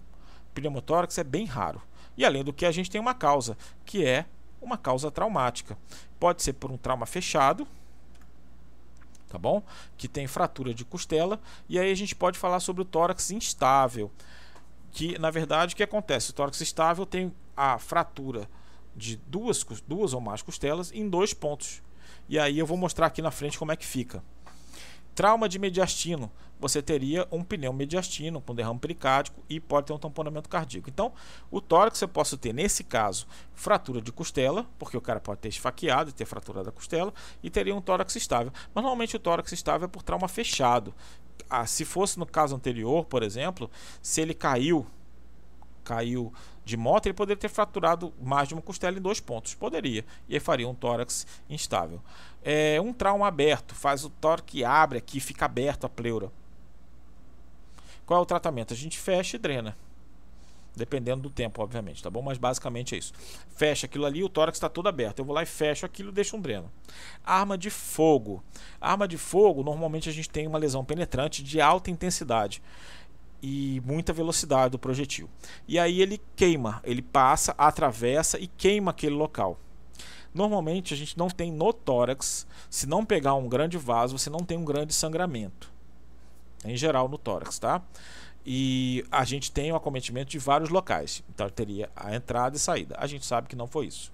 pneumotórax é bem raro. E além do que, a gente tem uma causa, que é uma causa traumática. Pode ser por um trauma fechado, tá bom? Que tem fratura de costela, e aí a gente pode falar sobre o tórax instável, que na verdade o que acontece? O tórax estável tem a fratura de duas, duas ou mais costelas em dois pontos. E aí eu vou mostrar aqui na frente como é que fica. Trauma de mediastino, você teria um pneu mediastino com derrame pericárdico e pode ter um tamponamento cardíaco. Então, o tórax eu posso ter, nesse caso, fratura de costela, porque o cara pode ter esfaqueado e ter fratura da costela, e teria um tórax estável. Mas normalmente o tórax estável é por trauma fechado. Ah, se fosse no caso anterior, por exemplo, se ele caiu, caiu de moto, ele poderia ter fraturado mais de uma costela em dois pontos. Poderia. E aí faria um tórax instável. É, um trauma aberto, faz o tórax que abre aqui, fica aberto a pleura. Qual é o tratamento? A gente fecha e drena. Dependendo do tempo, obviamente, tá bom? Mas basicamente é isso. Fecha aquilo ali, o tórax está todo aberto. Eu vou lá e fecho aquilo e deixo um dreno. Arma de fogo. Arma de fogo, normalmente a gente tem uma lesão penetrante de alta intensidade e muita velocidade do projetil. E aí ele queima, ele passa, atravessa e queima aquele local. Normalmente a gente não tem no tórax, se não pegar um grande vaso, você não tem um grande sangramento. Em geral no tórax, tá? E a gente tem o acometimento de vários locais. Então teria a entrada e saída. A gente sabe que não foi isso.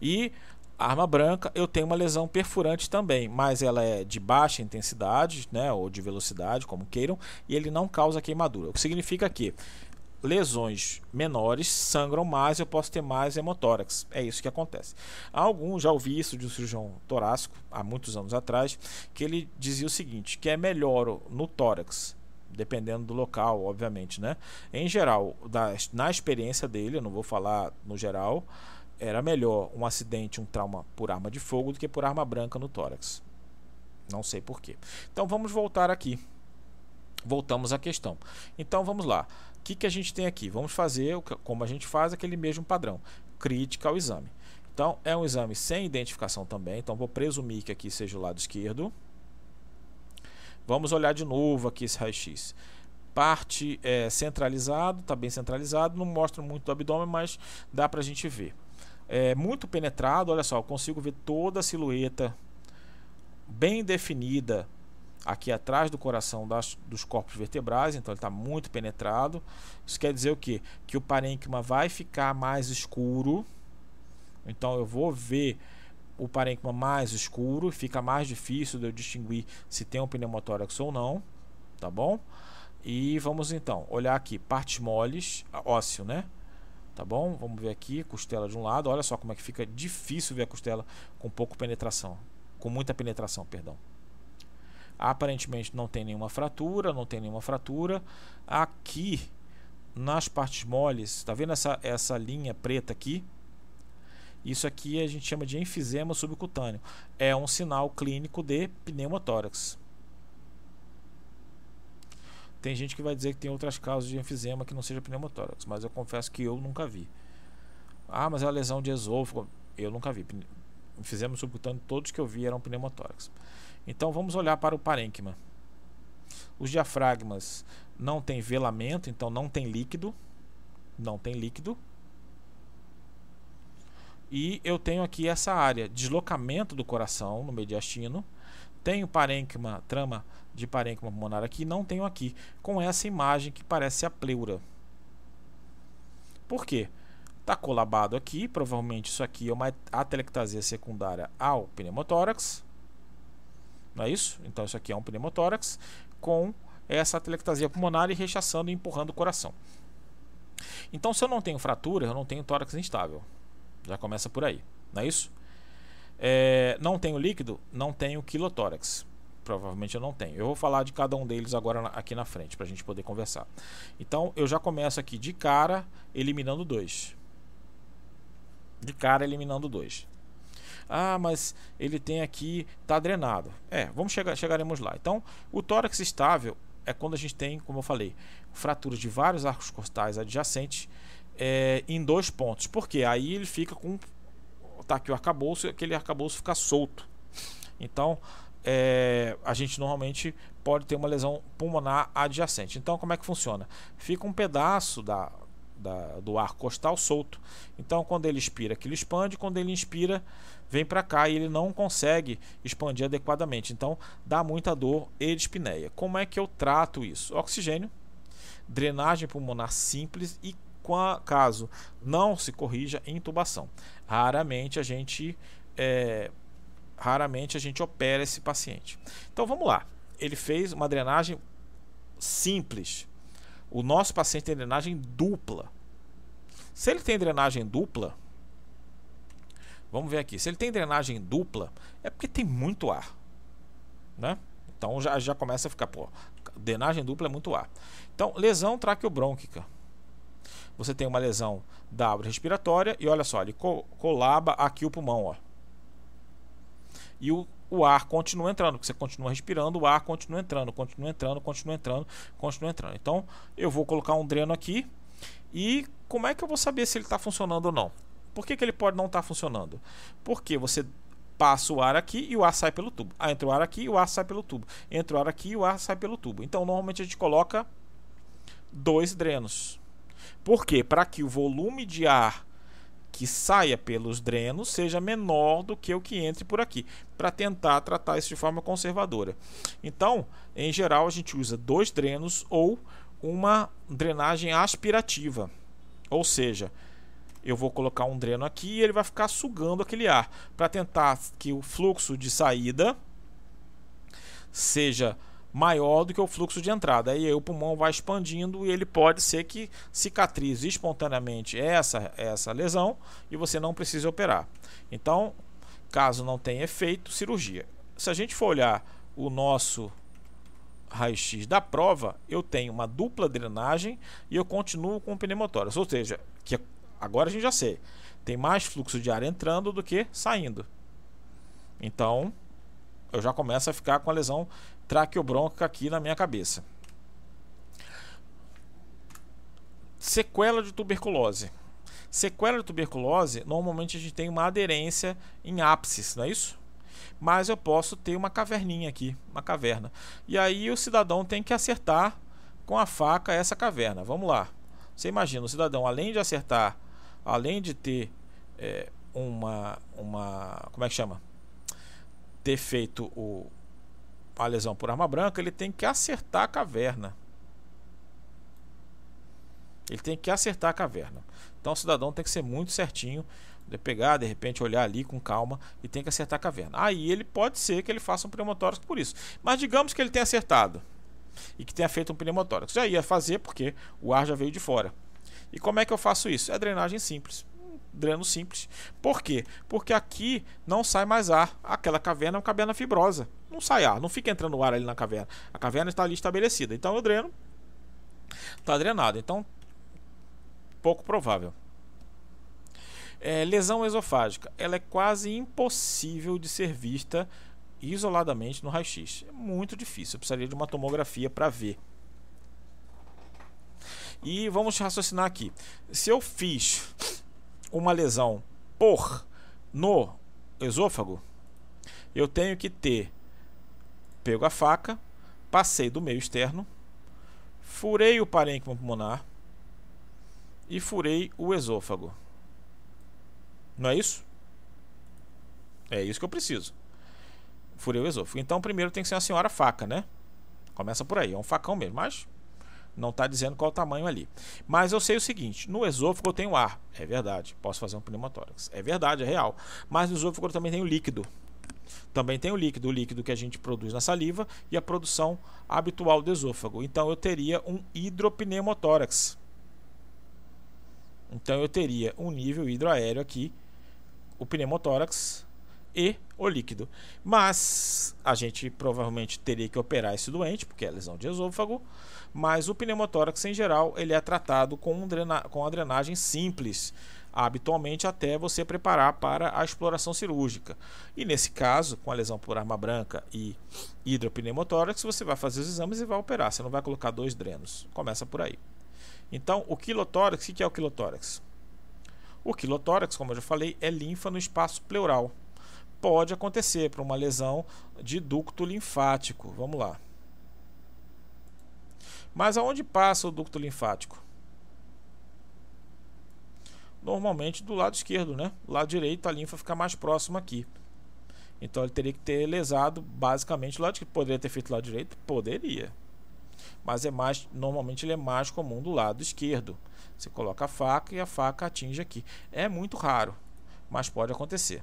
E Arma branca, eu tenho uma lesão perfurante também, mas ela é de baixa intensidade, né, ou de velocidade, como queiram, e ele não causa queimadura. O que significa que lesões menores sangram mais, eu posso ter mais hemotórax. É isso que acontece. Alguns já ouvi isso de um cirurgião torácico há muitos anos atrás, que ele dizia o seguinte, que é melhor no tórax dependendo do local, obviamente, né? Em geral, da, na experiência dele, eu não vou falar no geral, era melhor um acidente, um trauma por arma de fogo do que por arma branca no tórax. Não sei porquê. Então vamos voltar aqui. Voltamos à questão. Então vamos lá. O que, que a gente tem aqui? Vamos fazer como a gente faz aquele mesmo padrão. Crítica ao exame. Então é um exame sem identificação também. Então vou presumir que aqui seja o lado esquerdo. Vamos olhar de novo aqui esse raio-x parte é, centralizado, está bem centralizado, não mostra muito do abdômen, mas dá para a gente ver é, muito penetrado. Olha só, eu consigo ver toda a silhueta bem definida aqui atrás do coração das, dos corpos vertebrais, então ele está muito penetrado. Isso quer dizer o quê? Que o parênquima vai ficar mais escuro. Então eu vou ver o parênquima mais escuro, fica mais difícil de eu distinguir se tem um pneumotórax ou não, tá bom? E vamos então olhar aqui, partes moles, ósseo, né? Tá bom? Vamos ver aqui, costela de um lado. Olha só como é que fica difícil ver a costela com pouco penetração. Com muita penetração, perdão. Aparentemente não tem nenhuma fratura, não tem nenhuma fratura. Aqui, nas partes moles, tá vendo essa, essa linha preta aqui? Isso aqui a gente chama de enfisema subcutâneo. É um sinal clínico de pneumotórax. Tem gente que vai dizer que tem outras causas de enfisema que não seja pneumotórax, mas eu confesso que eu nunca vi. Ah, mas é a lesão de esôfago. Eu nunca vi. Enfisema subcutâneo, todos que eu vi eram pneumotórax. Então vamos olhar para o parênquima. Os diafragmas não tem velamento, então não tem líquido. Não tem líquido. E eu tenho aqui essa área, deslocamento do coração no mediastino. Tenho parênquima, trama de parênquima pulmonar aqui, não tenho aqui, com essa imagem que parece a pleura. Por quê? Está colabado aqui, provavelmente isso aqui é uma atelectasia secundária ao pneumotórax. Não é isso? Então isso aqui é um pneumotórax com essa atelectasia pulmonar e rechaçando e empurrando o coração. Então se eu não tenho fratura, eu não tenho tórax instável. Já começa por aí, não é isso? É, não tenho líquido, não tenho quilotórax provavelmente eu não tenho. Eu vou falar de cada um deles agora aqui na frente para a gente poder conversar. Então eu já começo aqui de cara eliminando dois. De cara eliminando dois. Ah, mas ele tem aqui, está drenado. É, vamos chegar, chegaremos lá. Então, o tórax estável é quando a gente tem, como eu falei, fraturas de vários arcos costais adjacentes é, em dois pontos. Porque aí ele fica com. Tá aqui o arcabouço e aquele arcabouço fica solto. Então, é, a gente normalmente pode ter uma lesão pulmonar adjacente. Então, como é que funciona? Fica um pedaço da, da, do ar costal solto. Então, quando ele expira, aquilo expande, quando ele inspira, vem para cá e ele não consegue expandir adequadamente. Então, dá muita dor e dispneia. Como é que eu trato isso? Oxigênio, drenagem pulmonar simples e caso não se corrija intubação. Raramente a gente é, raramente a gente opera esse paciente. Então vamos lá. Ele fez uma drenagem simples. O nosso paciente tem drenagem dupla. Se ele tem drenagem dupla, vamos ver aqui. Se ele tem drenagem dupla, é porque tem muito ar, né? Então já, já começa a ficar, pô, drenagem dupla é muito ar. Então, lesão traqueobrônquica. Você tem uma lesão da árvore respiratória e olha só, ele co colaba aqui o pulmão, ó. E o, o ar continua entrando, você continua respirando, o ar continua entrando, continua entrando, continua entrando, continua entrando. Então, eu vou colocar um dreno aqui e como é que eu vou saber se ele está funcionando ou não? Por que, que ele pode não estar tá funcionando? Porque você passa o ar aqui e o ar sai pelo tubo. Ah, entra o ar aqui e o ar sai pelo tubo. Entra o ar aqui e o ar sai pelo tubo. Então, normalmente a gente coloca dois drenos. Por quê? Para que o volume de ar que saia pelos drenos seja menor do que o que entre por aqui, para tentar tratar isso de forma conservadora. Então, em geral, a gente usa dois drenos ou uma drenagem aspirativa. Ou seja, eu vou colocar um dreno aqui e ele vai ficar sugando aquele ar para tentar que o fluxo de saída seja maior do que o fluxo de entrada. Aí o pulmão vai expandindo e ele pode ser que cicatrize espontaneamente essa, essa lesão e você não precise operar. Então, caso não tenha efeito, cirurgia. Se a gente for olhar o nosso raio-x da prova, eu tenho uma dupla drenagem e eu continuo com pneumotórax. Ou seja, que agora a gente já sei, tem mais fluxo de ar entrando do que saindo. Então, eu já começo a ficar com a lesão traqueobrônquica aqui na minha cabeça. Sequela de tuberculose. Sequela de tuberculose, normalmente a gente tem uma aderência em ápices, não é isso? Mas eu posso ter uma caverninha aqui, uma caverna. E aí o cidadão tem que acertar com a faca essa caverna. Vamos lá. Você imagina, o cidadão, além de acertar, além de ter é, uma, uma. Como é que chama? Ter feito o, a lesão por arma branca, ele tem que acertar a caverna. Ele tem que acertar a caverna. Então o cidadão tem que ser muito certinho, de pegar, de repente olhar ali com calma e tem que acertar a caverna. Aí ele pode ser que ele faça um pneumotórax por isso. Mas digamos que ele tenha acertado e que tenha feito um pneumotórax. Já ia fazer porque o ar já veio de fora. E como é que eu faço isso? É drenagem simples dreno simples. Por quê? Porque aqui não sai mais ar. Aquela caverna é uma caverna fibrosa. Não sai ar, não fica entrando ar ali na caverna. A caverna está ali estabelecida. Então o dreno está drenado. Então, pouco provável. É, lesão esofágica. Ela é quase impossível de ser vista isoladamente no raio-x. É muito difícil. Eu precisaria de uma tomografia para ver. E vamos raciocinar aqui. Se eu fiz uma lesão por no esôfago, eu tenho que ter pego a faca, passei do meio externo, furei o parênquima pulmonar e furei o esôfago. Não é isso? É isso que eu preciso. Furei o esôfago. Então, primeiro tem que ser uma senhora faca, né? Começa por aí, é um facão mesmo, mas não está dizendo qual o tamanho ali. Mas eu sei o seguinte: no esôfago eu tenho ar. É verdade. Posso fazer um pneumotórax. É verdade, é real. Mas no esôfago eu também tenho líquido. Também tem o líquido, o líquido que a gente produz na saliva e a produção habitual do esôfago. Então eu teria um hidropneumotórax. Então eu teria um nível hidroaéreo aqui, o pneumotórax e o líquido. Mas a gente provavelmente teria que operar esse doente, porque é lesão de esôfago mas o pneumotórax em geral ele é tratado com, um drena com a drenagem simples, habitualmente até você preparar para a exploração cirúrgica. E nesse caso, com a lesão por arma branca e hidropneumotórax, você vai fazer os exames e vai operar, você não vai colocar dois drenos. Começa por aí. Então, o quilotórax, o que é o quilotórax? O quilotórax, como eu já falei, é linfa no espaço pleural. Pode acontecer para uma lesão de ducto linfático. Vamos lá. Mas aonde passa o ducto linfático? Normalmente do lado esquerdo, né? Do lado direito a linfa fica mais próxima aqui. Então ele teria que ter lesado basicamente o lado que poderia ter feito do lado direito, poderia. Mas é mais normalmente ele é mais comum do lado esquerdo. Você coloca a faca e a faca atinge aqui. É muito raro, mas pode acontecer.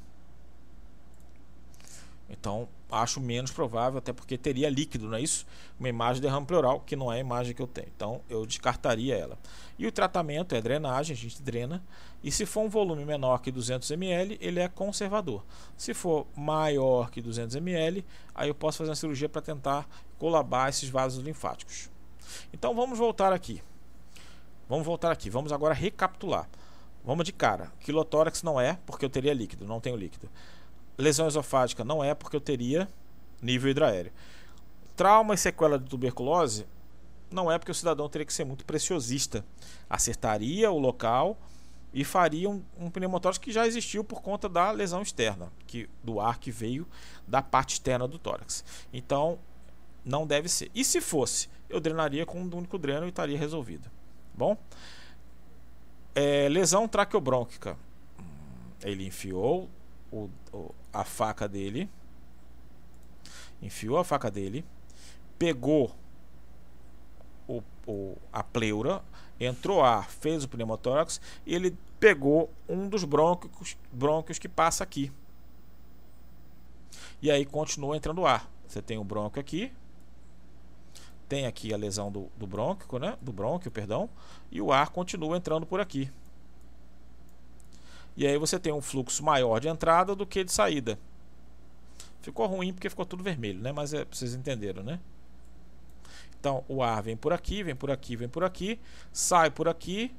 Então, acho menos provável, até porque teria líquido, não é isso? Uma imagem de derrame pleural, que não é a imagem que eu tenho. Então, eu descartaria ela. E o tratamento é drenagem, a gente drena. E se for um volume menor que 200 ml, ele é conservador. Se for maior que 200 ml, aí eu posso fazer uma cirurgia para tentar colabar esses vasos linfáticos. Então, vamos voltar aqui. Vamos voltar aqui. Vamos agora recapitular. Vamos de cara. Quilotórax não é, porque eu teria líquido, não tenho líquido. Lesão esofágica não é porque eu teria nível hidraéreo. Trauma e sequela de tuberculose não é porque o cidadão teria que ser muito preciosista. Acertaria o local e faria um, um pneumotórax que já existiu por conta da lesão externa, que do ar que veio da parte externa do tórax. Então, não deve ser. E se fosse, eu drenaria com um único dreno e estaria resolvido. Bom, é, lesão traqueobrônquica. Ele enfiou o, o, a faca dele, enfiou a faca dele, pegou o, a pleura, entrou ar, fez o pneumotórax e ele pegou um dos brônquios, brônquios que passa aqui. E aí continua entrando ar. Você tem o brônquio aqui, tem aqui a lesão do, do brônquio, né? Do brônquio, perdão, e o ar continua entrando por aqui. E aí você tem um fluxo maior de entrada do que de saída. Ficou ruim porque ficou tudo vermelho, né? Mas é, vocês entenderam, né? Então o ar vem por aqui, vem por aqui, vem por aqui, sai por aqui,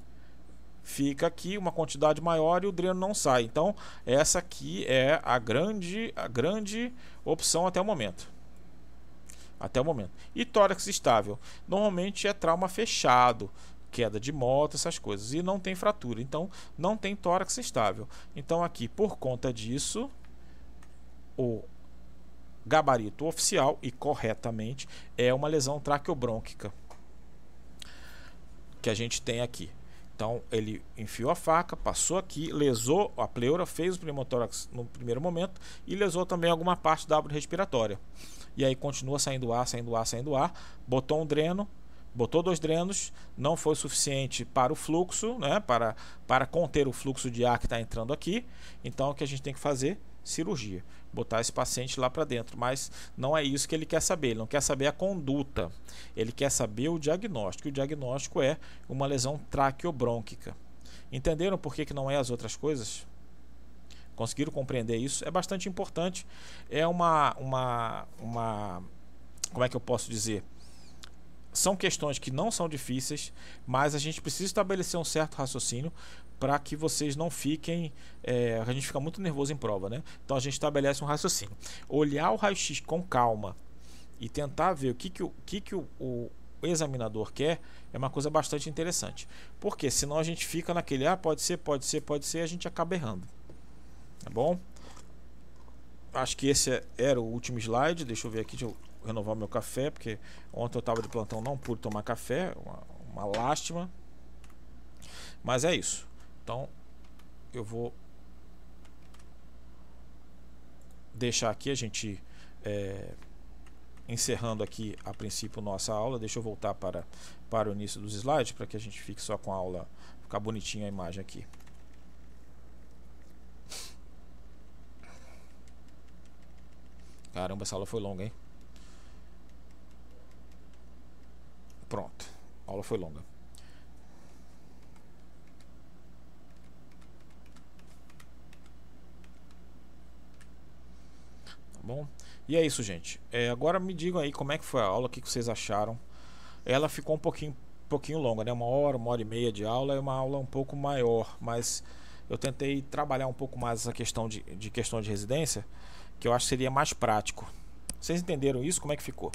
fica aqui uma quantidade maior e o dreno não sai. Então essa aqui é a grande, a grande opção até o momento. Até o momento. E tórax estável. Normalmente é trauma fechado queda de moto, essas coisas, e não tem fratura, então não tem tórax estável. Então aqui, por conta disso, o gabarito oficial e corretamente é uma lesão traqueobrônquica que a gente tem aqui. Então ele enfiou a faca, passou aqui, lesou a pleura, fez o pneumotórax no primeiro momento e lesou também alguma parte da árvore respiratória. E aí continua saindo ar, saindo ar, saindo ar, botou um dreno, botou dois drenos, não foi suficiente para o fluxo, né, para, para conter o fluxo de ar que está entrando aqui. Então, o que a gente tem que fazer? Cirurgia. Botar esse paciente lá para dentro. Mas não é isso que ele quer saber. Ele não quer saber a conduta. Ele quer saber o diagnóstico. O diagnóstico é uma lesão traqueobrônquica. Entenderam por que, que não é as outras coisas? Conseguiram compreender isso? É bastante importante. É uma, uma, uma como é que eu posso dizer? são questões que não são difíceis, mas a gente precisa estabelecer um certo raciocínio para que vocês não fiquem. É, a gente fica muito nervoso em prova, né? Então a gente estabelece um raciocínio. Olhar o raio-x com calma e tentar ver o que, que, o, que, que o, o examinador quer é uma coisa bastante interessante. Porque senão a gente fica naquele, ah, pode ser, pode ser, pode ser, a gente acaba errando. Tá bom? Acho que esse era o último slide. Deixa eu ver aqui, deixa eu renovar meu café, porque ontem eu estava de plantão, não pude tomar café, uma, uma lástima. Mas é isso. Então eu vou deixar aqui a gente é, encerrando aqui a princípio nossa aula. Deixa eu voltar para, para o início dos slides para que a gente fique só com a aula, ficar bonitinha a imagem aqui. Caramba, essa aula foi longa, hein? Pronto. A aula foi longa. Bom? E é isso, gente. É, agora me digam aí como é que foi a aula, o que, que vocês acharam. Ela ficou um pouquinho, pouquinho longa, né? Uma hora, uma hora e meia de aula é uma aula um pouco maior, mas eu tentei trabalhar um pouco mais essa questão de, de questão de residência, que eu acho que seria mais prático. Vocês entenderam isso? Como é que ficou?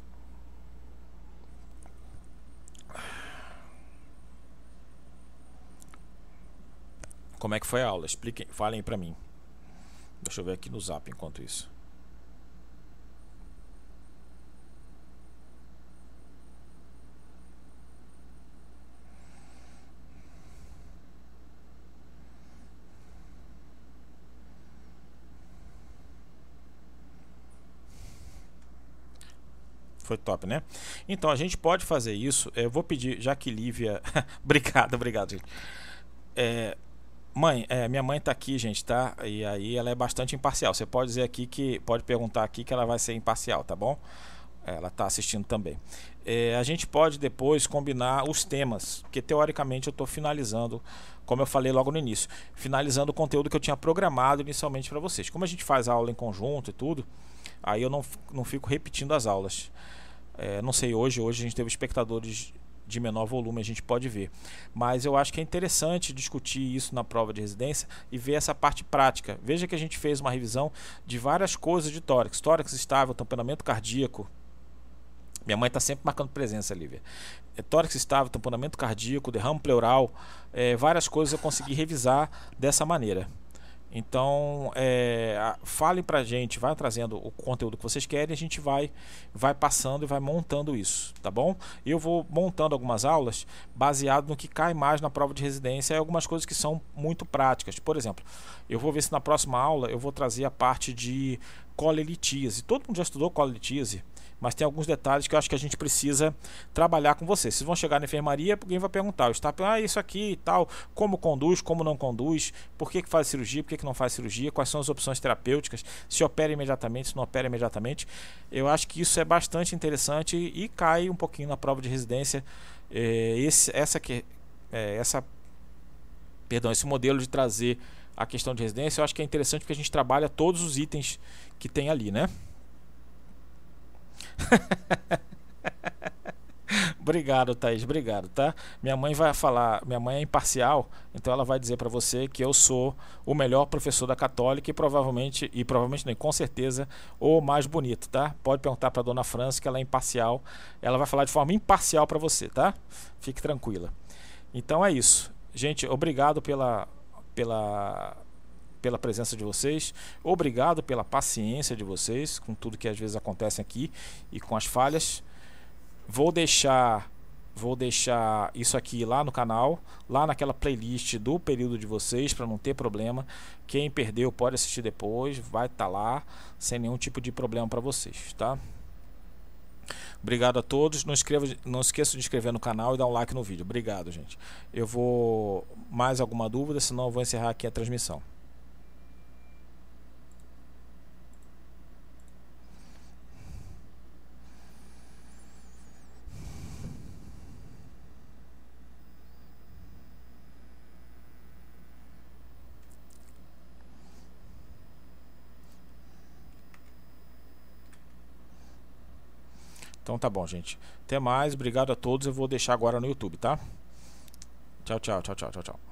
Como é que foi a aula? Expliquem, falem para mim. Deixa eu ver aqui no Zap enquanto isso. Foi top, né? Então a gente pode fazer isso. Eu vou pedir, já que Lívia. obrigado, obrigado, gente. É, mãe, é, minha mãe tá aqui, gente, tá? E aí ela é bastante imparcial. Você pode dizer aqui que. Pode perguntar aqui que ela vai ser imparcial, tá bom? Ela está assistindo também. É, a gente pode depois combinar os temas, porque teoricamente eu estou finalizando, como eu falei logo no início, finalizando o conteúdo que eu tinha programado inicialmente para vocês. Como a gente faz aula em conjunto e tudo, aí eu não, não fico repetindo as aulas. É, não sei hoje, hoje a gente teve espectadores de menor volume, a gente pode ver. Mas eu acho que é interessante discutir isso na prova de residência e ver essa parte prática. Veja que a gente fez uma revisão de várias coisas de tórax, tórax estável, tamponamento cardíaco, minha mãe está sempre marcando presença, Lívia. É, tórax estável, tamponamento cardíaco, derrame pleural, é, várias coisas eu consegui revisar dessa maneira. Então, é, falem pra gente, vai trazendo o conteúdo que vocês querem, a gente vai vai passando e vai montando isso, tá bom? Eu vou montando algumas aulas baseado no que cai mais na prova de residência e algumas coisas que são muito práticas. Por exemplo, eu vou ver se na próxima aula eu vou trazer a parte de colelitíase. Todo mundo já estudou colelitíase? Mas tem alguns detalhes que eu acho que a gente precisa trabalhar com vocês. Vocês vão chegar na enfermaria, alguém vai perguntar, está ah, isso aqui e tal, como conduz, como não conduz, por que, que faz cirurgia, por que, que não faz cirurgia, quais são as opções terapêuticas, se opera imediatamente, se não opera imediatamente. Eu acho que isso é bastante interessante e cai um pouquinho na prova de residência. É, esse, essa que é, essa perdão, esse modelo de trazer a questão de residência, eu acho que é interessante porque a gente trabalha todos os itens que tem ali, né? obrigado, Thaís, obrigado, tá? Minha mãe vai falar, minha mãe é imparcial, então ela vai dizer para você que eu sou o melhor professor da Católica e provavelmente, e provavelmente nem, com certeza, o mais bonito, tá? Pode perguntar para dona França que ela é imparcial, ela vai falar de forma imparcial para você, tá? Fique tranquila. Então é isso. Gente, obrigado pela pela pela presença de vocês. Obrigado pela paciência de vocês com tudo que às vezes acontece aqui e com as falhas. Vou deixar vou deixar isso aqui lá no canal, lá naquela playlist do período de vocês para não ter problema. Quem perdeu pode assistir depois, vai estar tá lá sem nenhum tipo de problema para vocês, tá? Obrigado a todos. Não, escreva, não esqueça de inscrever no canal e dar um like no vídeo. Obrigado, gente. Eu vou mais alguma dúvida, senão eu vou encerrar aqui a transmissão. Então tá bom, gente. Até mais, obrigado a todos. Eu vou deixar agora no YouTube, tá? Tchau, tchau, tchau, tchau, tchau, tchau.